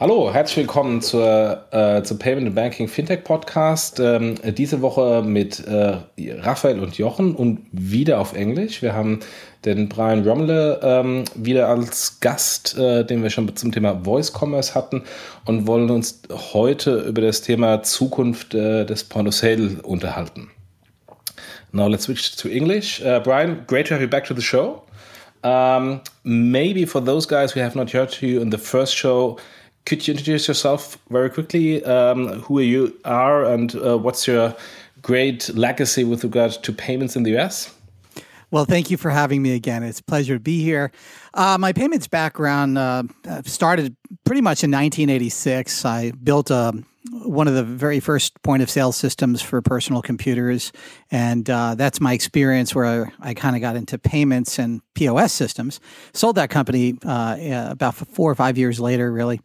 Hallo, herzlich willkommen zur, äh, zum Payment and Banking Fintech Podcast. Ähm, diese Woche mit äh, Raphael und Jochen und wieder auf Englisch. Wir haben den Brian Rommele ähm, wieder als Gast, äh, den wir schon zum Thema Voice Commerce hatten und wollen uns heute über das Thema Zukunft äh, des Point of Sale unterhalten. Now let's switch to English. Uh, Brian, great to have you back to the show. Um, maybe for those guys who have not heard you in the first show, could you introduce yourself very quickly? Um, who you are and uh, what's your great legacy with regard to payments in the US? Well, thank you for having me again. It's a pleasure to be here. Uh, my payments background uh, started pretty much in 1986. I built a one of the very first point of sale systems for personal computers. And uh, that's my experience where I, I kind of got into payments and POS systems. Sold that company uh, about four or five years later, really,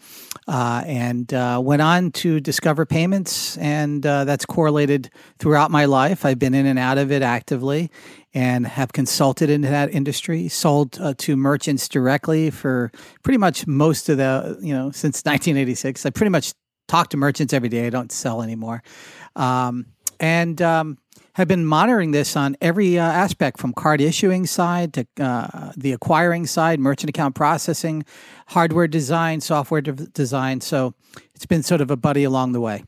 uh, and uh, went on to discover payments. And uh, that's correlated throughout my life. I've been in and out of it actively and have consulted into that industry, sold uh, to merchants directly for pretty much most of the, you know, since 1986. I pretty much talk to merchants every day. I don't sell anymore. Um, and um, have been monitoring this on every uh, aspect from card issuing side to uh, the acquiring side, merchant account processing, hardware design, software de- design. So it's been sort of a buddy along the way.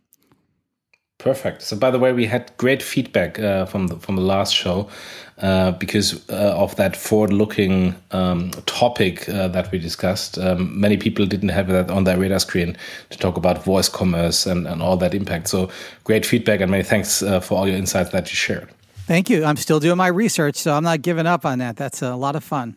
Perfect. So, by the way, we had great feedback uh, from the, from the last show uh, because uh, of that forward-looking um, topic uh, that we discussed. Um, many people didn't have that on their radar screen to talk about voice commerce and, and all that impact. So, great feedback and many thanks uh, for all your insights that you shared. Thank you. I'm still doing my research, so I'm not giving up on that. That's a lot of fun.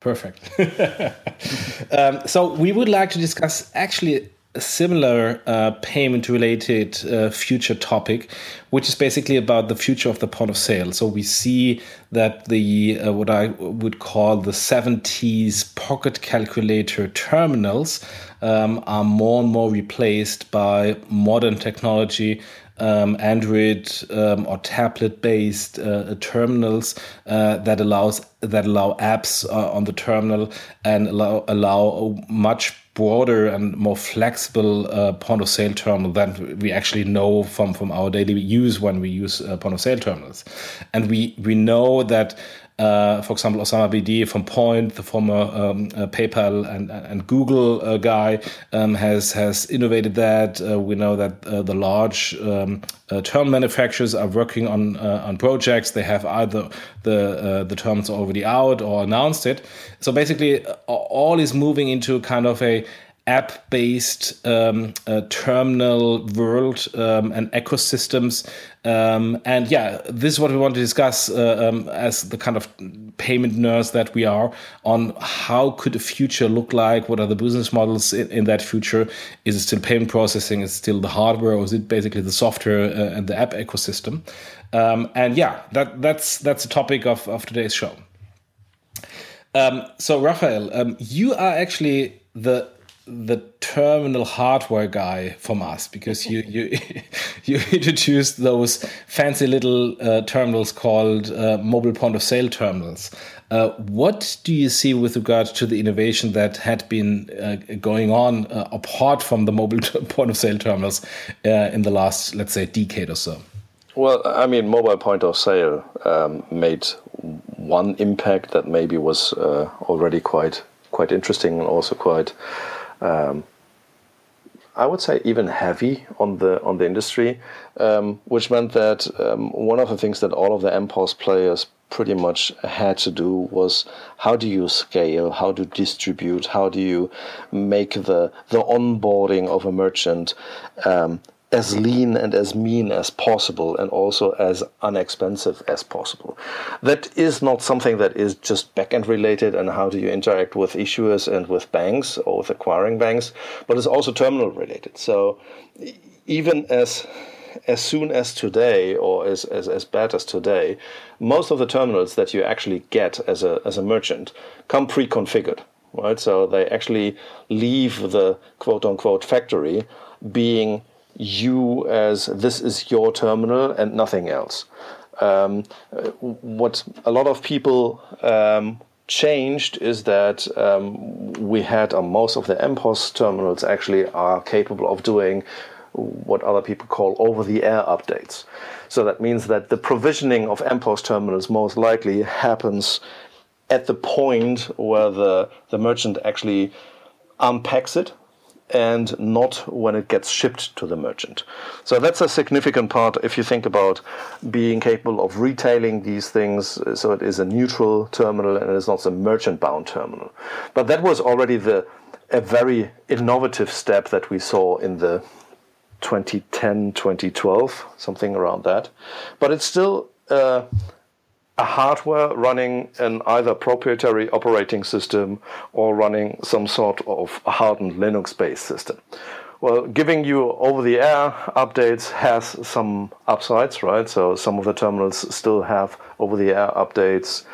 Perfect. um, so, we would like to discuss actually a similar uh, payment related uh, future topic, which is basically about the future of the point of sale. So we see that the uh, what I would call the 70s pocket calculator terminals um, are more and more replaced by modern technology. Um, Android um, or tablet-based uh, terminals uh, that allows that allow apps uh, on the terminal and allow allow much broader and more flexible uh, point of sale terminal than we actually know from, from our daily use when we use uh, point of sale terminals. And we, we know that uh, for example, Osama Bedier from Poynt, the former um, uh, PayPal and, and Google uh, guy, um, has has innovated that. Uh, we know that uh, the large um, uh, terminal manufacturers are working on on projects. They have either the the terms already out or announced it. So basically, all is moving into kind of a app based um, uh, terminal world um, and ecosystems. Um, and yeah, this is what we want to discuss uh, um, as the kind of payment nerds that we are on how could the future look like? What are the business models in, in that future? Is it still payment processing? Is it still the hardware or is it basically the software uh, and the app ecosystem? Um, and yeah, that, that's, that's the topic of, of today's show. Um, so, Raphael, you are actually the the terminal hardware guy from us because you you you introduced those fancy little uh, terminals called uh, mobile point of sale terminals. Uh, what do you see with regard to the innovation that had been uh, going on uh, apart from the mobile point of sale terminals uh, in the last, let's say, decade or so? Well, I mean, mobile point of sale um, made one impact that maybe was already quite quite interesting and also quite um, I would say even heavy on the on the industry, um, which meant that um, one of the things that all of the MPOS players pretty much had to do was how do you scale, how do you distribute, how do you make the the onboarding of a merchant um, as lean and as mean as possible and also as unexpensive as possible. That is not something that is just backend related and how do you interact with issuers and with banks or with acquiring banks, but it's also terminal related. So even as as soon as today or as, as, as bad as today, most of the terminals that you actually get as a as a merchant come pre-configured. Right? So they actually leave the quote unquote factory being you as this is your terminal and nothing else. Um, what a lot of people um, changed is that um, we had uh, most of the MPOS terminals actually are capable of doing what other people call over the air updates. So that means that the provisioning of MPOS terminals most likely happens at the point where the, the merchant actually unpacks it and not when it gets shipped to the merchant. So that's a significant part if you think about being capable of retailing these things. So it is a neutral terminal and it's not a merchant bound terminal. But that was already the a very innovative step that we saw in the 2010, 2012, something around that. But it's still uh, hardware running an either proprietary operating system or running some sort of hardened Linux based system. Well, giving you over the air updates has some upsides, right? So some of the terminals still have over the air updates.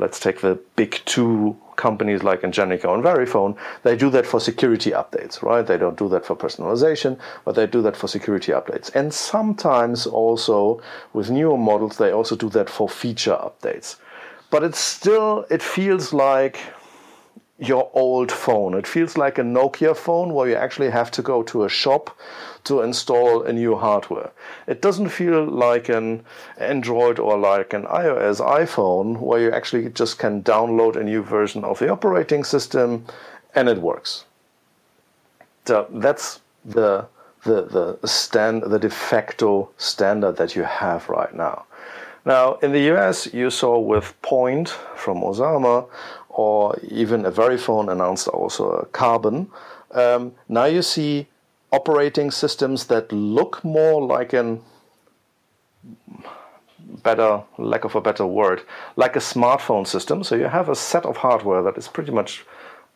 Let's take the big two companies like Ingenico and Verifone, they do that for security updates, right? They don't do that for personalization, but they do that for security updates. And sometimes also with newer models, they also do that for feature updates. But it's still, it feels like your old phone. It feels like a Nokia phone where you actually have to go to a shop to install a new hardware. It doesn't feel like an Android or like an iOS iPhone where you actually just can download a new version of the operating system and it works. So that's the the the stand the de facto standard that you have right now. Now in the US you saw with Poynt from Osama or even a Verifone announced also a Carbon. Um, now you see operating systems that look more like an better lack of a better word like a smartphone system. So you have a set of hardware that is pretty much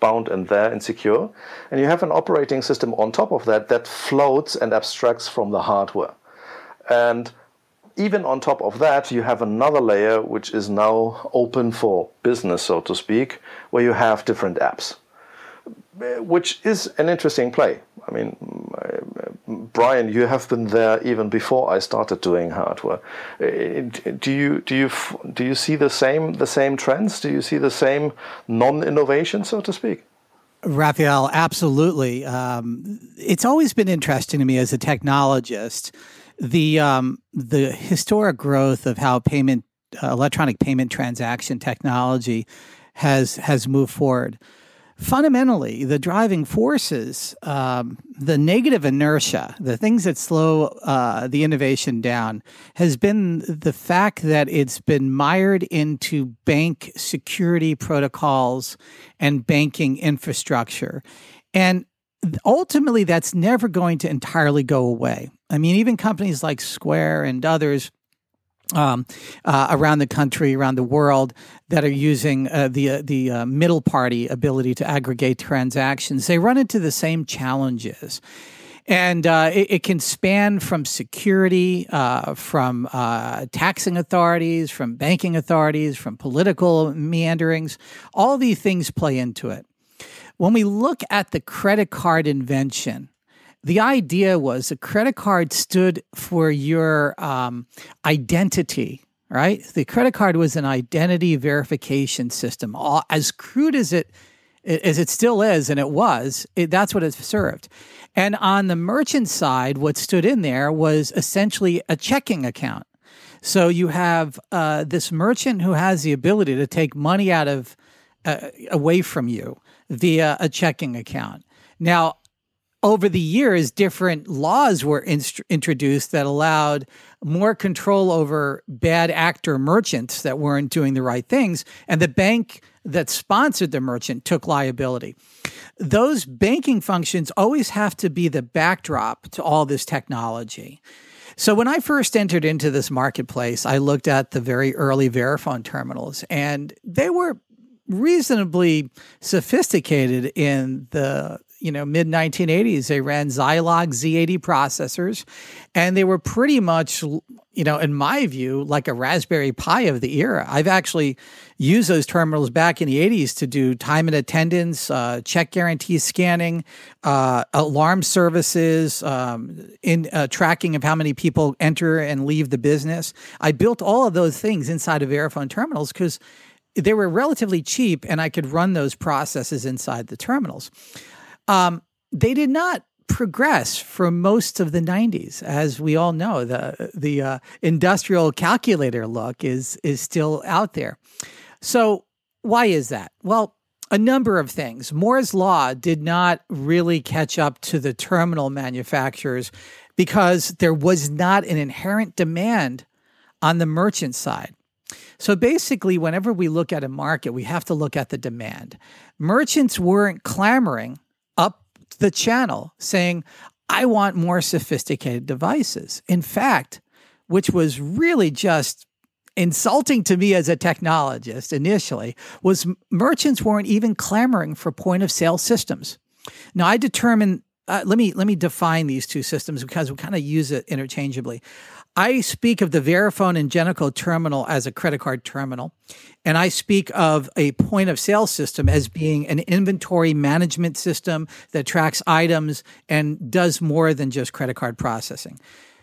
bound in there and secure. And you have an operating system on top of that that floats and abstracts from the hardware. And even on top of that you have another layer which is now open for business so to speak where you have different apps which is an interesting play. I mean, Brian, you have been there even before I started doing hardware. Uh, do you do you do you see the same the same trends? Do you see the same non-innovation, so to speak? Raphael, absolutely. Um, it's always been interesting to me as a technologist the um, the historic growth of how payment uh, electronic payment transaction technology has has moved forward fundamentally, the driving forces, um, the negative inertia, the things that slow uh, the innovation down, has been the fact that it's been mired into bank security protocols and banking infrastructure. And ultimately, that's never going to entirely go away. I mean, even companies like Square and others um, uh, around the country, around the world, that are using uh, the uh, the uh, middle party ability to aggregate transactions, they run into the same challenges. And uh, it, it, can span from security, uh, from taxing authorities, from banking authorities, from political meanderings. All these things play into it. When we look at the credit card invention, the idea was a credit card stood for your um, identity right? The credit card was an identity verification system. As crude as it as it still is and it was it, that's what it served. And on the merchant side what stood in there was essentially a checking account. So you have uh, this merchant who has the ability to take money out of uh, away from you via a checking account now over the years, different laws were inst- introduced that allowed more control over bad actor merchants that weren't doing the right things. And the bank that sponsored the merchant took liability. Those banking functions always have to be the backdrop to all this technology. So when I first entered into this marketplace, I looked at the very early Verifone terminals, and they were reasonably sophisticated in the you know mid 1980s they ran Zilog Z80 processors and they were pretty much you know in my view like a Raspberry Pi of the era. I've actually used those terminals back in the 80s to do time and attendance uh, check guarantee scanning uh, alarm services um, in uh, tracking of how many people enter and leave the business. I built all of those things inside of Verifone terminals because they were relatively cheap, and I could run those processes inside the terminals. Um, they did not progress for most of the 90s as we all know the the uh, industrial calculator look is is still out there. So why is that? Well a number of things. Moore's law did not really catch up to the terminal manufacturers because there was not an inherent demand on the merchant side so basically, whenever we look at a market, we have to look at the demand. Merchants weren't clamoring up the channel saying, I want more sophisticated devices. In fact, which was really just insulting to me as a technologist initially, was merchants weren't even clamoring for point of sale systems. Now, I determined uh, let me let me define these two systems because we kind of use it interchangeably. I speak of the Verifone and Ingenico terminal as a credit card terminal, and I speak of a point of sale system as being an inventory management system that tracks items and does more than just credit card processing.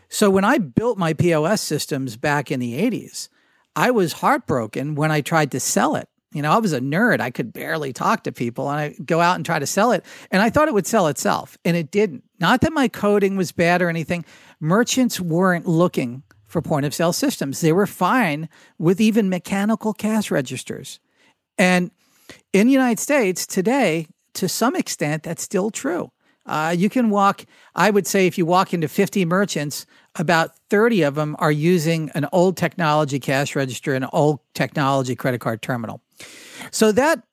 So when I built my POS systems back in the 80s, I was heartbroken when I tried to sell it. You know, I was a nerd. I could barely talk to people and I go out and try to sell it. And I thought it would sell itself, and it didn't. Not that my coding was bad or anything, merchants weren't looking for point of sale systems. They were fine with even mechanical cash registers. And in the United States today, to some extent, that's still true. Uh, you can walk, I would say, if you walk into 50 merchants, about 30 of them are using an old technology cash register and an old technology credit card terminal. So, that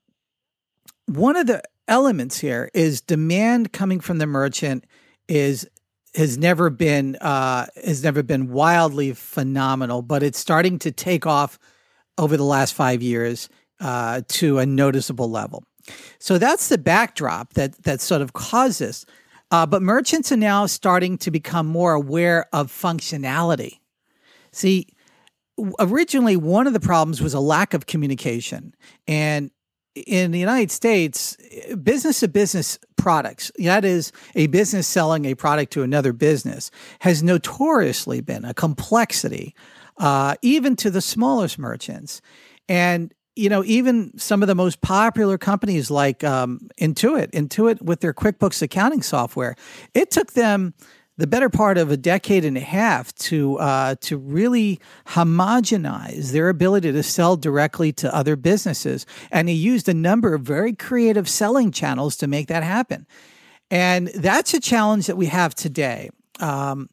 one of the elements here is demand coming from the merchant is has never been uh, has never been wildly phenomenal, but it's starting to take off over the last five years uh, to a noticeable level. So that's the backdrop that that sort of causes. Uh, but merchants are now starting to become more aware of functionality. See, originally one of the problems was a lack of communication, and in the United States, business to business products, that is, a business selling a product to another business, has notoriously been a complexity, uh, even to the smallest merchants. And you know, even some of the most popular companies like um, Intuit, Intuit with their QuickBooks accounting software, it took them the better part of a decade and a half to uh, to really homogenize their ability to sell directly to other businesses, and he used a number of very creative selling channels to make that happen. And that's a challenge that we have today. Um,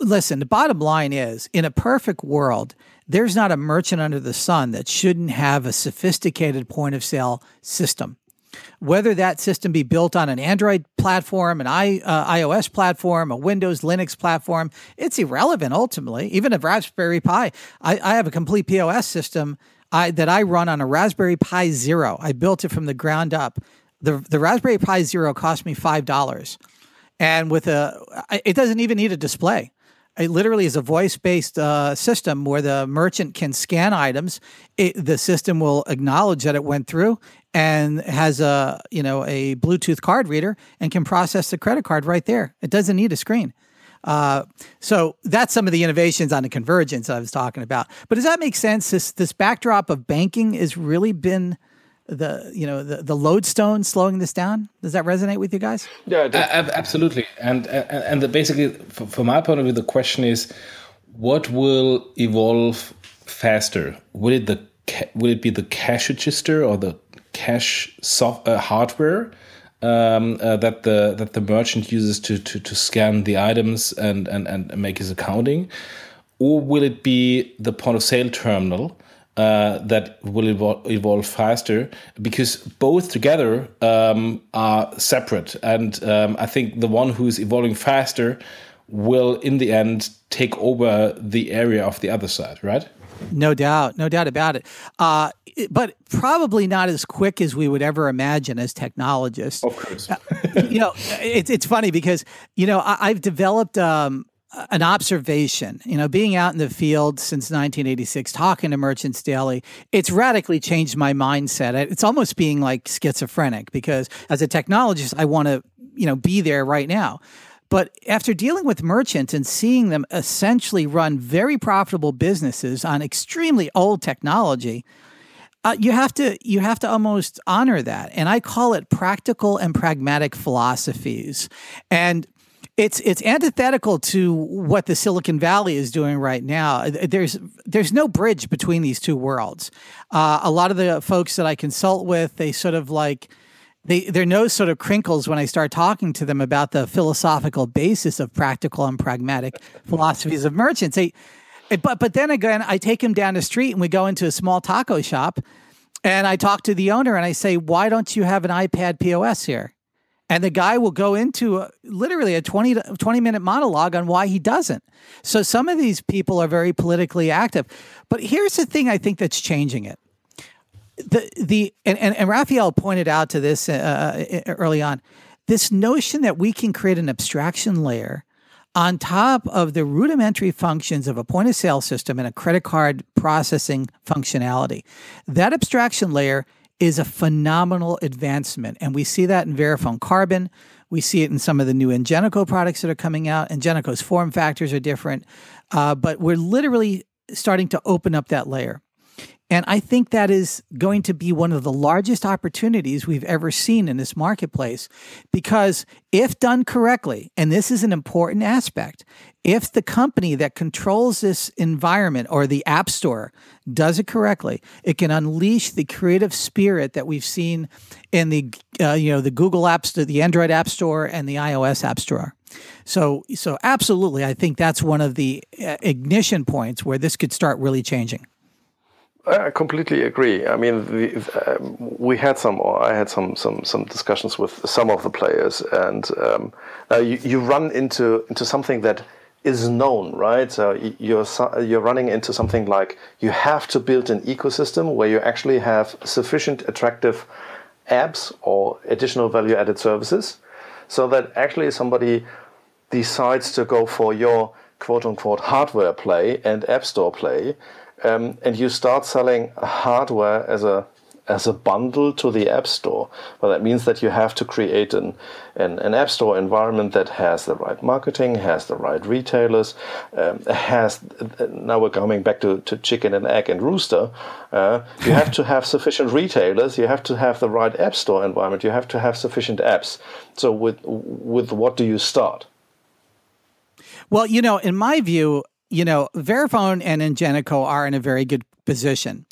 listen, the bottom line is, in a perfect world, there's not a merchant under the sun that shouldn't have a sophisticated point of sale system whether that system be built on an Android platform, an I, uh, iOS platform, a Windows, Linux platform, it's irrelevant ultimately. Even a Raspberry Pi, I, I have a complete POS system I, that I run on a Raspberry Pi Zero. I built it from the ground up. The, the Raspberry Pi Zero cost me $5. And with a, it doesn't even need a display. It literally is a voice based uh, system where the merchant can scan items. It, the system will acknowledge that it went through and has a you know a Bluetooth card reader and can process the credit card right there. It doesn't need a screen. Uh, so that's some of the innovations on the convergence I was talking about. But does that make sense? This this backdrop of banking has really been the you know the, the lodestone slowing this down. Does that resonate with you guys? Yeah, uh, absolutely. And and, and the, basically, from my point of view, the question is, what will evolve faster? Will it the will it be the cash register or the cash soft, uh, hardware um, uh, that the that the merchant uses to, to, to scan the items and, and, and make his accounting, or will it be the point of sale terminal uh, that will evolve, evolve, faster? Because both together um, are separate, and um, I think the one who's evolving faster will, in the end, take over the area of the other side, right? No doubt, no doubt about it. Uh, but probably not as quick as we would ever imagine as technologists. Of course. uh, you know, it's it's funny because you know I, have developed um, an observation. You know, being out in the field since 1986, talking to merchants daily, it's radically changed my mindset. It's almost being like schizophrenic because as a technologist, I want to you know be there right now. But after dealing with merchants and seeing them essentially run very profitable businesses on extremely old technology, Uh, you have to you have to almost honor that, and I call it practical and pragmatic philosophies. And it's it's antithetical to what the Silicon Valley is doing right now. There's there's no bridge between these two worlds. Uh, a lot of the folks that I consult with, they sort of like they their nose sort of crinkles when I start talking to them about the philosophical basis of practical and pragmatic philosophies of merchants. They but but then again, I take him down the street and we go into a small taco shop, and I talk to the owner and I say, "Why don't you have an iPad POS here?" And the guy will go into a, literally a 20, 20 minute monologue on why he doesn't. So some of these people are very politically active. But here's the thing I think that's changing it. The the and, and, and Raphael pointed out to this uh, uh early on, this notion that we can create an abstraction layer on top of the rudimentary functions of a point of sale system and a credit card processing functionality. That abstraction layer is a phenomenal advancement. And we see that in Verifone Carbon. We see it in some of the new Ingenico products that are coming out. Ingenico's form factors are different, uh, but we're literally starting to open up that layer. And I think that is going to be one of the largest opportunities we've ever seen in this marketplace because if done correctly, and this is an important aspect, if the company that controls this environment or the app store does it correctly, it can unleash the creative spirit that we've seen in the uh, you know the Google apps, the Android App Store and the iOS App Store. So so absolutely, I think that's one of the uh, ignition points where this could start really changing. I completely agree. I mean, the, um, we had some, or I had some, some, some discussions with some of the players, and um, now you, you run into into something that is known, right? So you're you're running into something like you have to build an ecosystem where you actually have sufficient attractive apps or additional value-added services, so that actually somebody decides to go for your quote-unquote hardware play and app store play um, and you start selling hardware as a as a bundle to the app store. Well, that means that you have to create an, an, an app store environment that has the right marketing, has the right retailers, um, has, now we're coming back to, to chicken and egg and rooster. Uh, you have to have sufficient retailers, you have to have the right app store environment, you have to have sufficient apps. So with, with what do you start? Well, you know, in my view, you know, Verifone and Ingenico are in a very good position.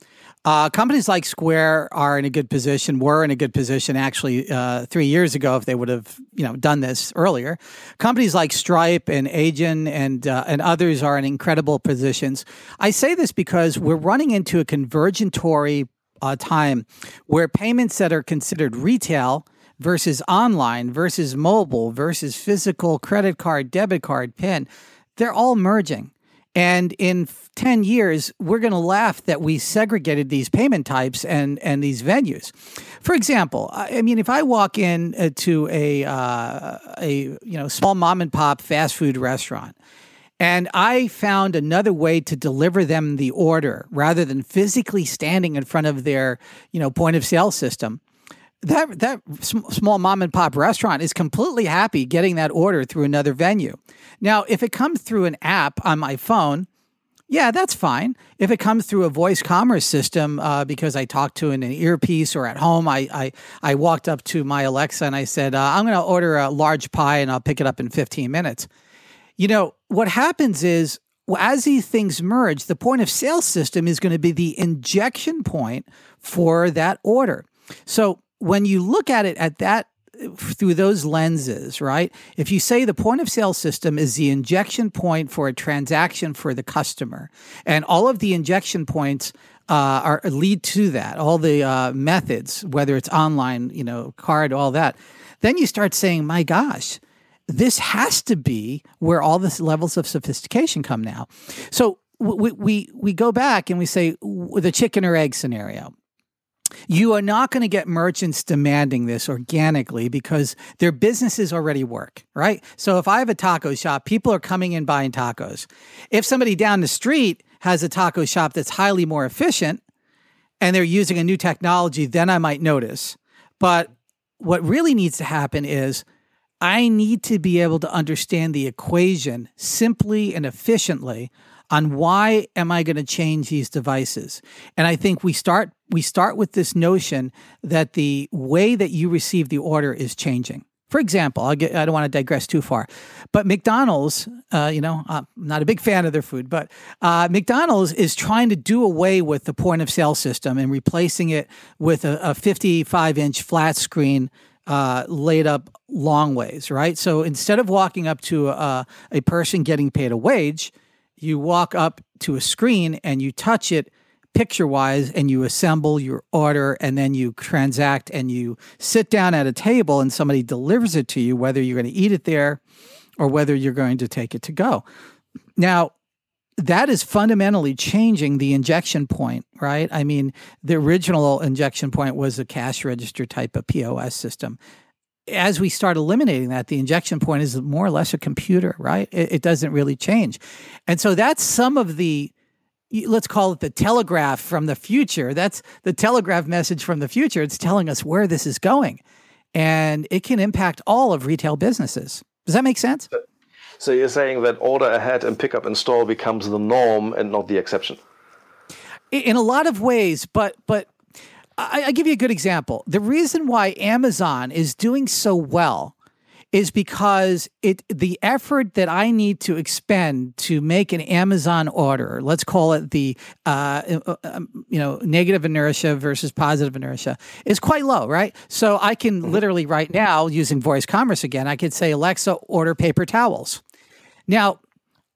Uh, companies like Square are in a good position, were in a good position actually uh, three years ago if they would have you know done this earlier. Companies like Stripe and Adyen and uh, and others are in incredible positions. I say this because we're running into a convergentory uh, time where payments that are considered retail versus online versus mobile versus physical credit card, debit card, PIN, they're all merging. And in 10 years, we're going to laugh that we segregated these payment types and, and these venues. For example, I mean, if I walk in uh, to a, uh, a you know, small mom and pop fast food restaurant, and I found another way to deliver them the order rather than physically standing in front of their, you know, point of sale system. That that small mom and pop restaurant is completely happy getting that order through another venue. Now, if it comes through an app on my phone, yeah, that's fine. If it comes through a voice commerce system, uh, because I talked to in an earpiece or at home, I, I, I walked up to my Alexa and I said, uh, I'm going to order a large pie and I'll pick it up in 15 minutes. You know, what happens is as these things merge, the point of sale system is going to be the injection point for that order. So when you look at it at that through those lenses, right? If you say the point of sale system is the injection point for a transaction for the customer, and all of the injection points uh, are lead to that, all the uh, methods, whether it's online, you know, card, all that, then you start saying, my gosh, this has to be where all the levels of sophistication come now. So we, we, we go back and we say the chicken or egg scenario you are not going to get merchants demanding this organically because their businesses already work, right? So if I have a taco shop, people are coming in buying tacos. If somebody down the street has a taco shop that's highly more efficient and they're using a new technology, then I might notice. But what really needs to happen is I need to be able to understand the equation simply and efficiently on why am I going to change these devices? And I think we start we start with this notion that the way that you receive the order is changing. For example, I'll get, I don't want to digress too far, but McDonald's, uh, you know, I'm not a big fan of their food, but uh, McDonald's is trying to do away with the point of sale system and replacing it with a, a 55 inch flat screen uh, laid up long ways, right? So instead of walking up to a, a person getting paid a wage, you walk up to a screen and you touch it picture wise and you assemble your order and then you transact and you sit down at a table and somebody delivers it to you, whether you're going to eat it there or whether you're going to take it to go. Now, that is fundamentally changing the injection point, right? I mean, the original injection point was a cash register type of POS system. As we start eliminating that, the injection point is more or less a computer, right? It, it doesn't really change. And so that's some of the let's call it the telegraph from the future. That's the telegraph message from the future. It's telling us where this is going. And it can impact all of retail businesses. Does that make sense? So you're saying that order ahead and pick up in store becomes the norm and not the exception? In a lot of ways, but but I, I give you a good example. The reason why Amazon is doing so well is because it the effort that I need to expend to make an Amazon order, let's call it the uh, uh, um, you know negative inertia versus positive inertia, is quite low, right? So I can mm-hmm. literally right now using voice commerce again, I could say Alexa, order paper towels. Now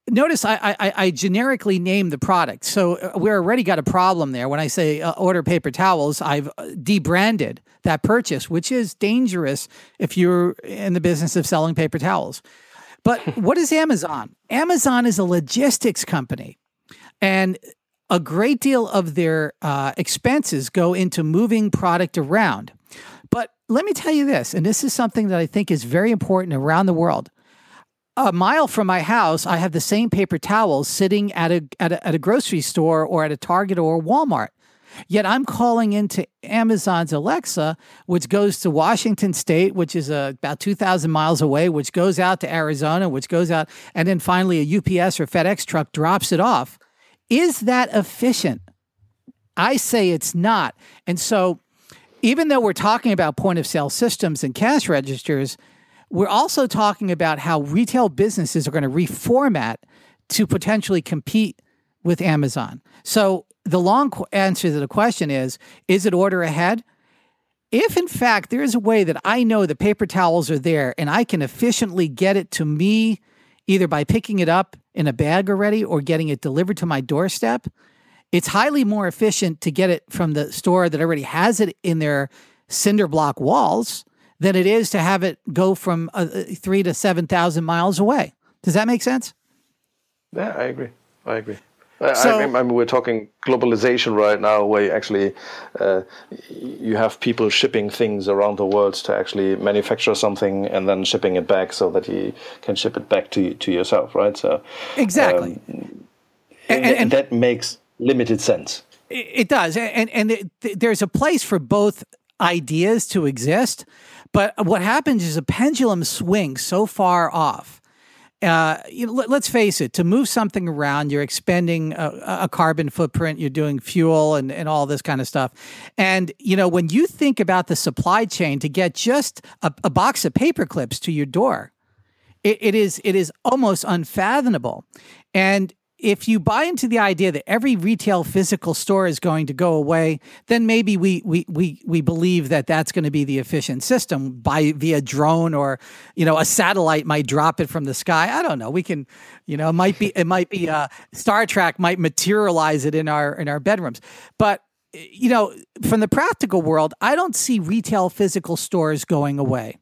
notice I, I, I, generically name the product. So uh, we already got a problem there. When I say uh, order paper towels, I've uh, debranded that purchase, which is dangerous if you're in the business of selling paper towels. But what is Amazon? Amazon is a logistics company. And a great deal of their uh, expenses go into moving product around. But let me tell you this, and this is something that I think is very important around the world a mile from my house, I have the same paper towels sitting at a, at a, at a grocery store or at a Target or a Walmart. Yet I'm calling into Amazon's Alexa, which goes to Washington State, which is uh, about 2,000 miles away, which goes out to Arizona, which goes out, and then finally a UPS or FedEx truck drops it off. Is that efficient? I say it's not. And so, even though we're talking about point of sale systems and cash registers, we're also talking about how retail businesses are going to reformat to potentially compete with Amazon. So the long answer to the question is is it order ahead? If in fact there is a way that I know the paper towels are there and I can efficiently get it to me either by picking it up in a bag already or getting it delivered to my doorstep, it's highly more efficient to get it from the store that already has it in their cinder block walls than it is to have it go from uh, three to 7,000 miles away. Does that make sense? Yeah, I agree. I agree. So, I, I, mean, we're talking globalization right now, where you actually uh, you have people shipping things around the world to actually manufacture something and then shipping it back so that you can ship it back to to yourself, right? So exactly, um, and, and, and, that makes limited sense. It does, and and it, there's a place for both ideas to exist, but what happens is a pendulum swings so far off. Uh, you know, let, us face it, to move something around, you're expending a, a, carbon footprint, you're doing fuel and, and all this kind of stuff. And, you know, when you think about the supply chain to get just a, a box of paper clips to your door, it, it is it is almost unfathomable. And if you buy into the idea that every retail physical store is going to go away, then maybe we we we we believe that that's going to be the efficient system by via drone or you know a satellite might drop it from the sky. I don't know. We can, you know, it might be it might be uh, Star Trek might materialize it in our in our bedrooms, but you know, from the practical world, I don't see retail physical stores going away.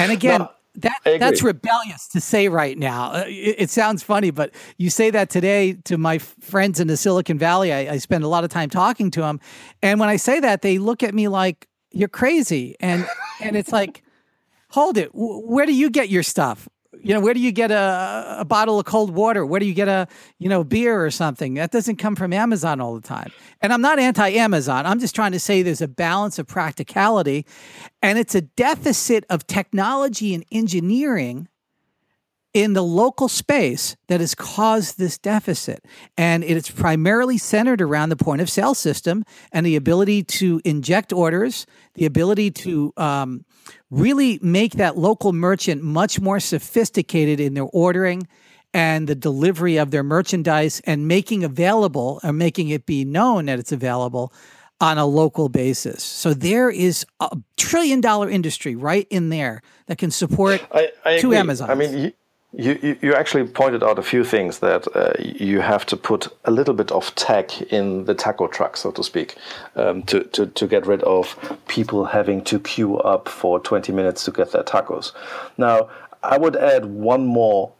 And again. That that's rebellious to say right now. Uh, it, it, sounds funny, but you say that today to my friends in the Silicon Valley. I, I spend a lot of time talking to them, and when I say that, they look at me like you're crazy, and and it's like, hold it. Where do you get your stuff? You know, where do you get a, a bottle of cold water? Where do you get a, you know, beer or something? That doesn't come from Amazon all the time. And I'm not anti Amazon. I'm just trying to say there's a balance of practicality and it's a deficit of technology and engineering in the local space that has caused this deficit. And it's primarily centered around the point of sale system and the ability to inject orders, the ability to um, really make that local merchant much more sophisticated in their ordering and the delivery of their merchandise and making available or making it be known that it's available on a local basis. So there is a trillion dollar industry right in there that can support I, I two Amazons. I mean, you, you, you actually pointed out a few things that uh, you have to put a little bit of tech in the taco truck, so to speak, um, to, to, to get rid of people having to queue up for 20 minutes to get their tacos. Now, I would add one more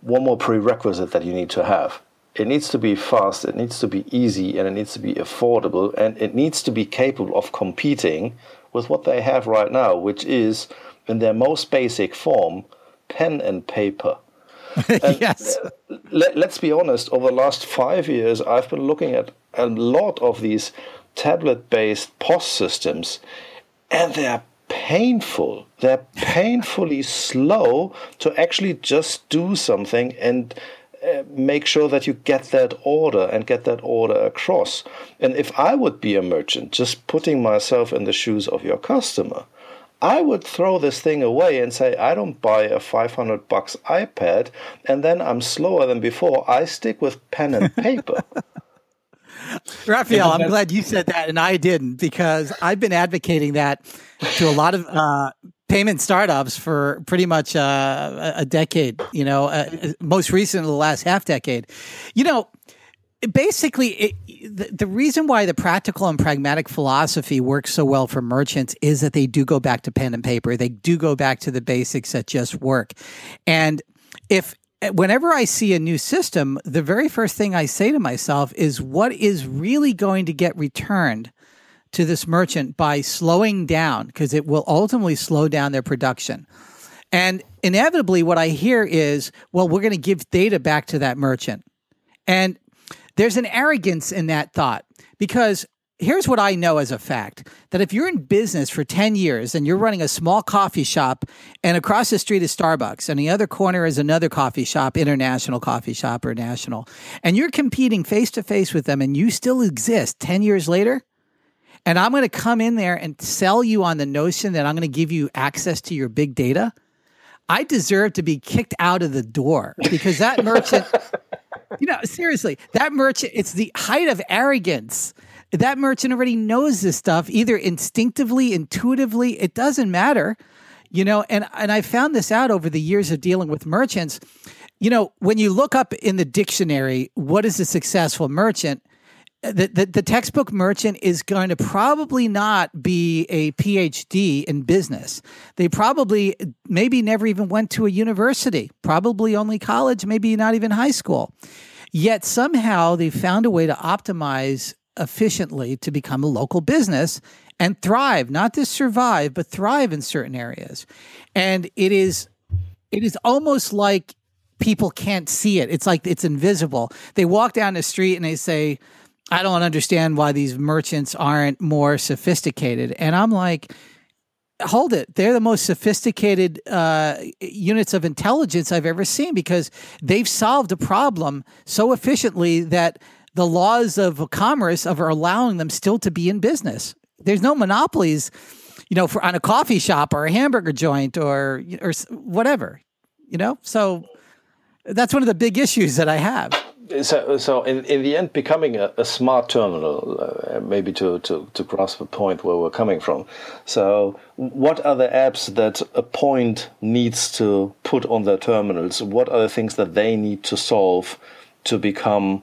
one more prerequisite that you need to have. It needs to be fast, it needs to be easy, and it needs to be affordable, and it needs to be capable of competing with what they have right now, which is in their most basic form pen and paper. And yes. Let, let's be honest, over the last five years, I've been looking at a lot of these tablet based POS systems, and they're painful. They're painfully slow to actually just do something and uh, make sure that you get that order and get that order across. And if I would be a merchant, just putting myself in the shoes of your customer, I would throw this thing away and say, I don't buy a 500 bucks iPad and then I'm slower than before. I stick with pen and paper. Raphael, I'm glad you said that and I didn't because I've been advocating that to a lot of uh, payment startups for pretty much uh, a decade, you know, uh, most recently the last half decade. You know, basically it, the, the reason why the practical and pragmatic philosophy works so well for merchants is that they do go back to pen and paper. They do go back to the basics that just work. And if whenever i see a new system the very first thing i say to myself is what is really going to get returned to this merchant by slowing down? Because it will ultimately slow down their production. And inevitably what i hear is well we're going to give data back to that merchant. And there's an arrogance in that thought because here's what I know as a fact that if you're in business for 10 years and you're running a small coffee shop and across the street is Starbucks and the other corner is another coffee shop, international coffee shop or national, and you're competing face to face with them and you still exist 10 years later, and I'm going to come in there and sell you on the notion that I'm going to give you access to your big data, I deserve to be kicked out of the door because that merchant you know, seriously, that merchant, it's the height of arrogance. That merchant already knows this stuff, either instinctively, intuitively, it doesn't matter. You know, and, and I found this out over the years of dealing with merchants. You know, when you look up in the dictionary, what is a successful merchant? The, the, textbook merchant is going to probably not be a PhD in business. They probably maybe never even went to a university, probably only college, maybe not even high school. Yet somehow they found a way to optimize efficiently to become a local business and thrive, not just survive, but thrive in certain areas. And it is it is almost like people can't see it. It's like it's invisible. They walk down the street and they say, I don't understand why these merchants aren't more sophisticated. And I'm like, hold it. They're the most sophisticated uh, units of intelligence I've ever seen because they've solved a problem so efficiently that the laws of commerce are allowing them still to be in business. There's no monopolies, you know, for on a coffee shop or a hamburger joint or or whatever, you know. So that's one of the big issues that I have so, so in, in the end, becoming a, a smart terminal, uh, maybe to, to, to grasp a point where we're coming from. So, what are the apps that a point needs to put on their terminals? What are the things that they need to solve to become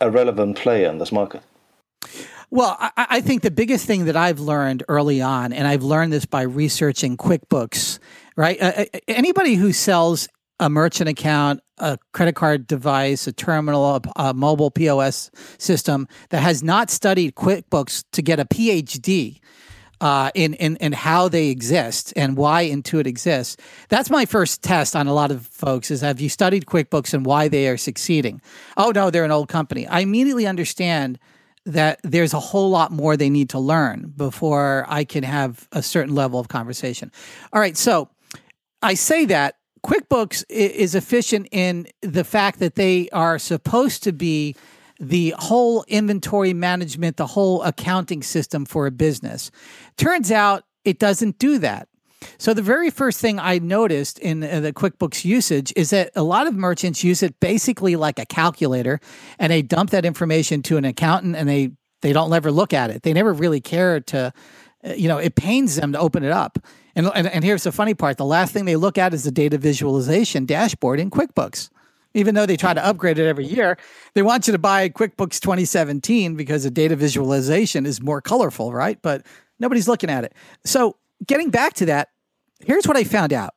a relevant player in this market? Well, I, I, think the biggest thing that I've learned early on, and I've learned this by researching QuickBooks, right? Uh anybody who sells a merchant account, a credit card device, a terminal, a, a, mobile POS system that has not studied QuickBooks to get a PhD uh, in, in in how they exist and why Intuit exists. That's my first test on a lot of folks: is have you studied QuickBooks and why they are succeeding? Oh no, they're an old company. I immediately understand that there's a whole lot more they need to learn before I can have a certain level of conversation. All right, so I say that QuickBooks is efficient in the fact that they are supposed to be the whole inventory management, the whole accounting system for a business. Turns out it doesn't do that. So the very first thing I noticed in uh, the QuickBooks usage is that a lot of merchants use it basically like a calculator and they dump that information to an accountant and they they don't ever look at it. They never really care to uh, you know, it pains them to open it up. And, and, and here's the funny part the last thing they look at is the data visualization dashboard in QuickBooks. Even though they try to upgrade it every year, they want you to buy QuickBooks 2017 because the data visualization is more colorful, right? But nobody's looking at it. So, getting back to that, here's what I found out.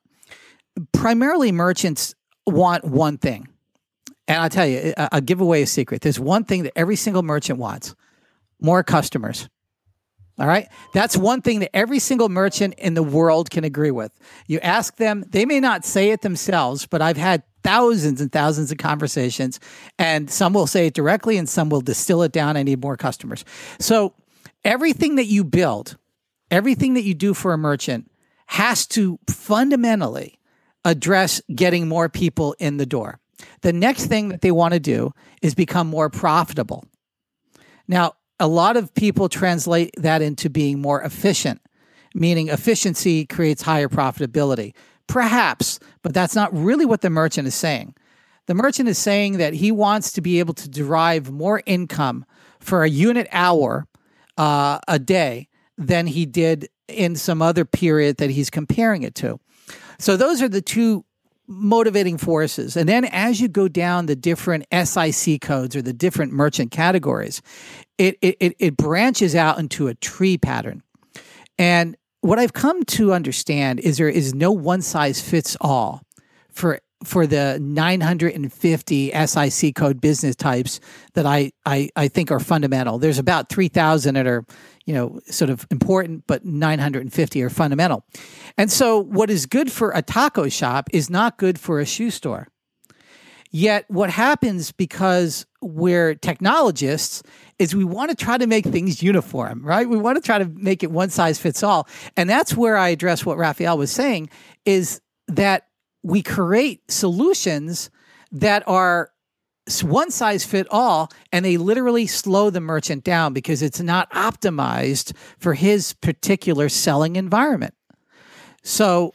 Primarily, merchants want one thing. And I'll tell you, I'll give away a secret. There's one thing that every single merchant wants more customers. All right. That's one thing that every single merchant in the world can agree with. You ask them, they may not say it themselves, but I've had thousands and thousands of conversations, and some will say it directly and some will distill it down. I need more customers. So everything that you build, everything that you do for a merchant has to fundamentally address getting more people in the door. The next thing that they want to do is become more profitable. Now, a lot of people translate that into being more efficient, meaning efficiency creates higher profitability. Perhaps, but that's not really what the merchant is saying. The merchant is saying that he wants to be able to derive more income for a unit hour uh, a day than he did in some other period that he's comparing it to. So those are the two motivating forces. And then as you go down the different SIC codes or the different merchant categories, it, it, it branches out into a tree pattern. And what I've come to understand is there is no one size fits all for for the 950 SIC code business types that I, I, I think are fundamental. There's about 3,000 that are, you know, sort of important, but 950 are fundamental. And so what is good for a taco shop is not good for a shoe store. Yet what happens because we're technologists is we want to try to make things uniform, right? We want to try to make it one size fits all. And that's where I address what Raphael was saying is that we create solutions that are one size fit all and they literally slow the merchant down because it's not optimized for his particular selling environment. So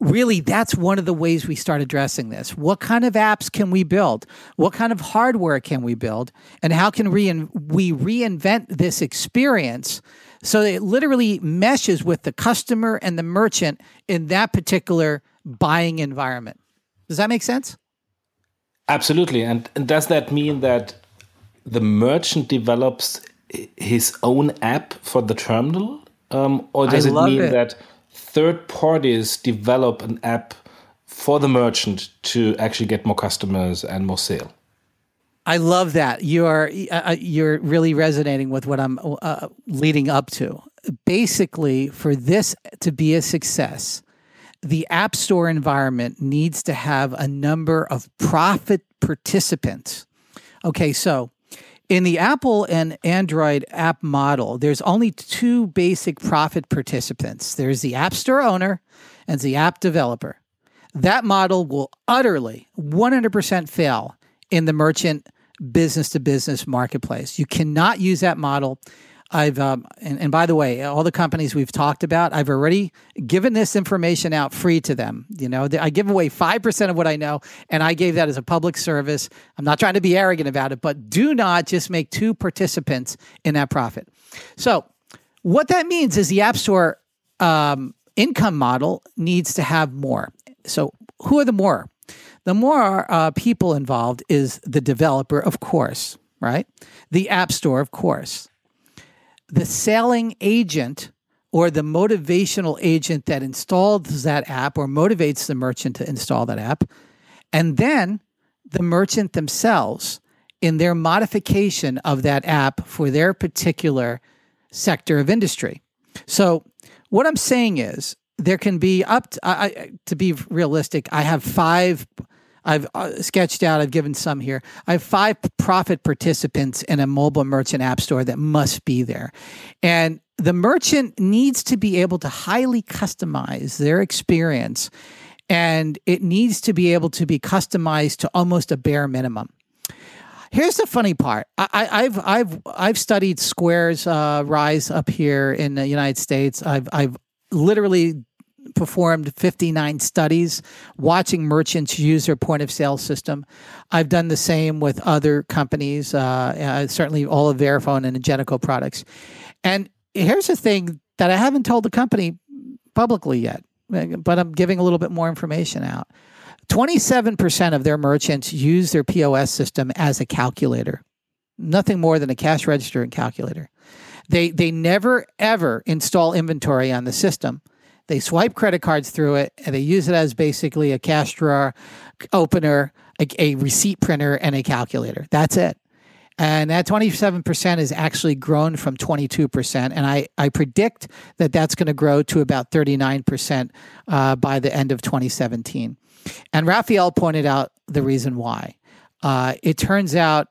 really that's one of the ways we start addressing this. What kind of apps can we build? What kind of hardware can we build? And how can we, we reinvent this experience so that it literally meshes with the customer and the merchant in that particular buying environment? Does that make sense absolutely and, and does that mean that the merchant develops his own app for the terminal um, or does it mean it. that third parties develop an app for the merchant to actually get more customers and more sale. I love that you are uh, uh, you're really resonating with what I'm uh, leading up to. Basically, for this to be a success, the App Store environment needs to have a number of profit participants. Okay, so in the Apple and Android app model, there's only two basic profit participants there's the App Store owner and the app developer. That model will utterly 100% fail in the merchant business to business marketplace. You cannot use that model I've um, and, and by the way, all the companies we've talked about, I've already given this information out free to them. You know, I give away five percent of what I know, and I gave that as a public service. I'm not trying to be arrogant about it, but do not just make two participants in that profit. So, what that means is the App Store um, income model needs to have more. So, who are the more? The more uh, people involved is the developer, of course, right? The App Store, of course the selling agent or the motivational agent that installs that app or motivates the merchant to install that app, and then the merchant themselves in their modification of that app for their particular sector of industry. So, what I'm saying is, there can be up to, I, to be realistic. I have five I've uh, sketched out, I've given some here. I have five profit participants in a mobile merchant app store that must be there. And the merchant needs to be able to highly customize their experience and it needs to be able to be customized to almost a bare minimum. Here's the funny part. I, have I've I've studied Square's uh, rise up here in the United States. I've I've literally performed 59 studies watching merchants use their point of sale system. I've done the same with other companies, uh, uh, certainly all of Verifone and Ingenico products. And here's the thing that I haven't told the company publicly yet, but I'm giving a little bit more information out. 27% of their merchants use their POS system as a calculator, nothing more than a cash register and calculator. They, they never ever install inventory on the system. They swipe credit cards through it and they use it as basically a cash drawer opener, a, a receipt printer, and a calculator. That's it. And that 27% has actually grown from 22%. And I, I predict that that's going to grow to about 39% uh, by the end of 2017. And Raphael pointed out the reason why. Uh, it turns out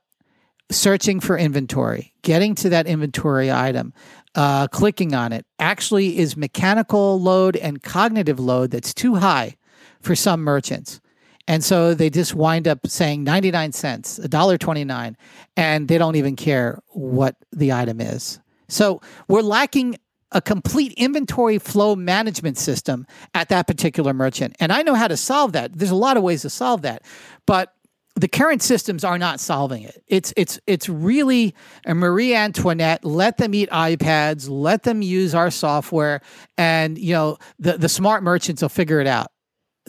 searching for inventory, getting to that inventory item, uh, clicking on it actually is mechanical load and cognitive load that's too high for some merchants. And so they just wind up saying 99 cents, $1.29, and they don't even care what the item is. So we're lacking a complete inventory flow management system at that particular merchant. And I know how to solve that. There's a lot of ways to solve that. But the current systems are not solving it. It's it's it's really a Marie Antoinette. Let them eat iPads. Let them use our software, and you know the the smart merchants will figure it out.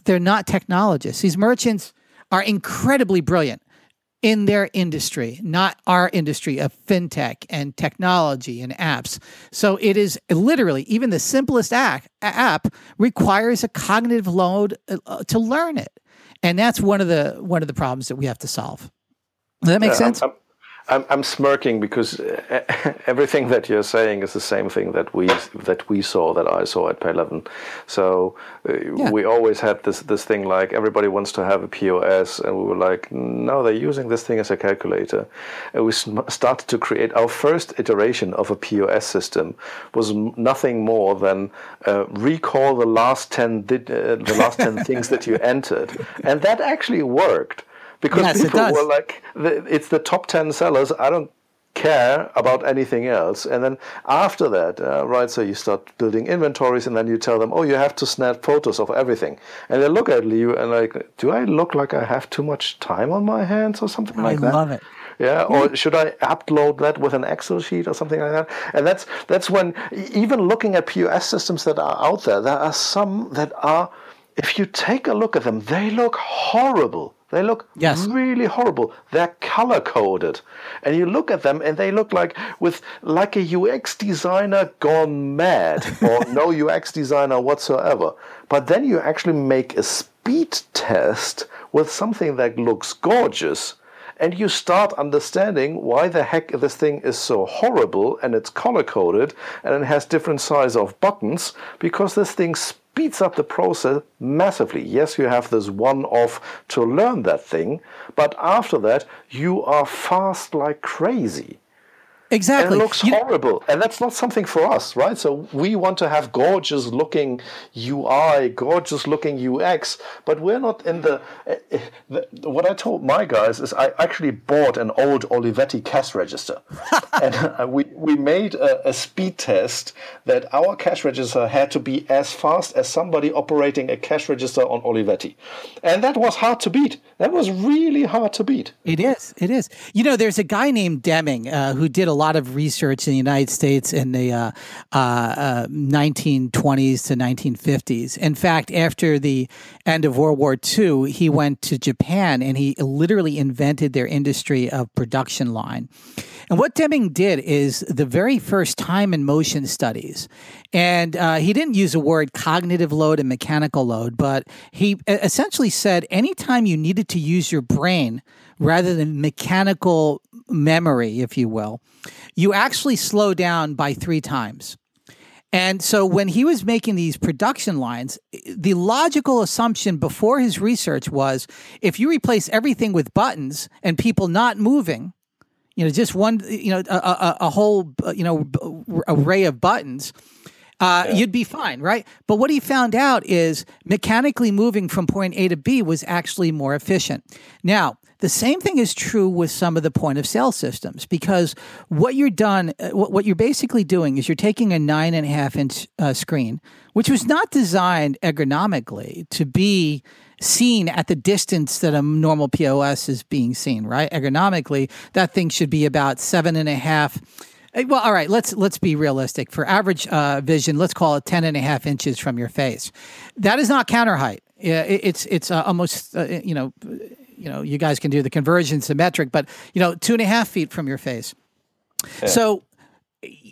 They're not technologists. These merchants are incredibly brilliant in their industry, not our industry of fintech and technology and apps. So it is literally even the simplest app, app requires a cognitive load uh, to learn it. And that's one of the one of the problems that we have to solve. Does that make yeah, sense? I'm, I'm, I'm smirking because everything that you're saying is the same thing that we that we saw that I saw at Payleven. So uh, yeah. we always had this this thing like everybody wants to have a POS, and we were like, no, they're using this thing as a calculator. And we started to create our first iteration of a POS system was nothing more than uh, recall the last ten uh, the last ten things that you entered, and that actually worked because yes, people were like, it's the top 10 sellers. I don't care about anything else. And then after that, uh, right, so you start building inventories and then you tell them, oh, you have to snap photos of everything. And they look at you and like, do I look like I have too much time on my hands or something I like that? I love it. Yeah, or should I upload that with an Excel sheet or something like that? And that's that's when even looking at POS systems that are out there, there are some that are, if you take a look at them, they look horrible. They look yes. really horrible. They're color coded, and you look at them, and they look like with like a UX designer gone mad, or no UX designer whatsoever. But then you actually make a speed test with something that looks gorgeous, and you start understanding why the heck this thing is so horrible, and it's color coded, and it has different size of buttons because this thing speeds up the process massively. Yes, you have this one off to learn that thing, but after that, you are fast like crazy. Exactly. And it looks you horrible. And that's not something for us, right? So we want to have gorgeous looking UI, gorgeous looking UX, but we're not in the, uh, the what I told my guys is I actually bought an old Olivetti cash register. and uh, we, we made a, a, speed test that our cash register had to be as fast as somebody operating a cash register on Olivetti. And that was hard to beat. That was really hard to beat. It is. It is. You know, there's a guy named Deming uh, who did a lot of research in the United States in the uh, uh, 1920s to 1950s. In fact, after the end of World War II, he went to Japan and he literally invented their industry of production line. And what Deming did is the very first time in motion studies. And uh, he didn't use the word cognitive load and mechanical load, but he essentially said anytime you needed to use your brain rather than mechanical memory, if you will, you actually slow down by three times. And so when he was making these production lines, the logical assumption before his research was if you replace everything with buttons and people not moving, you know, just one, you know, a, a, a whole, you know, array of buttons, uh, yeah. you'd be fine, right? But what he found out is mechanically moving from point A to B was actually more efficient. Now, the same thing is true with some of the point of sale systems because what you're done, uh, what you're basically doing is you're taking a nine and a half inch uh, screen, which was not designed ergonomically to be seen at the distance that a normal POS is being seen, right? Ergonomically, that thing should be about seven and a half. Eh, well, all right. Let's let's be realistic. For average uh, vision, let's call it 10 and a half inches from your face. That is not counter height. Yeah, it's it's uh, almost uh, you know you know you guys can do the conversion symmetric, but you know two and a half feet from your face. Yeah. So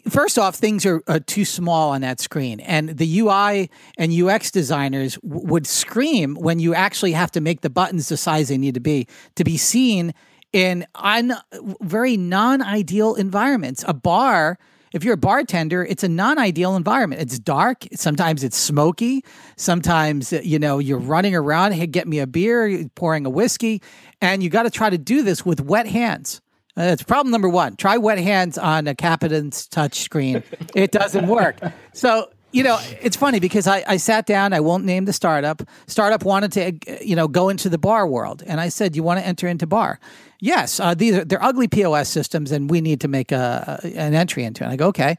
first off, things are, are, too small on that screen, and the UI and UX designers w- would scream when you actually have to make the buttons the size they need to be to be seen in un- very non-ideal environments. A bar. If you're a bartender, it's a non-ideal environment. It's dark. Sometimes it's smoky. Sometimes uh, you know you're running around. Hey, get me a beer, pouring a whiskey, and you got to try to do this with wet hands. Uh, that's problem number one. Try wet hands on a Capacitance touch screen. it doesn't work. So you know, it's funny because I, I sat down. I won't name the startup. Startup wanted to, you know, go into the bar world, and I said, "You want to enter into bar?" Yes, uh, these are they're ugly POS systems, and we need to make a, an entry into it. I go, okay.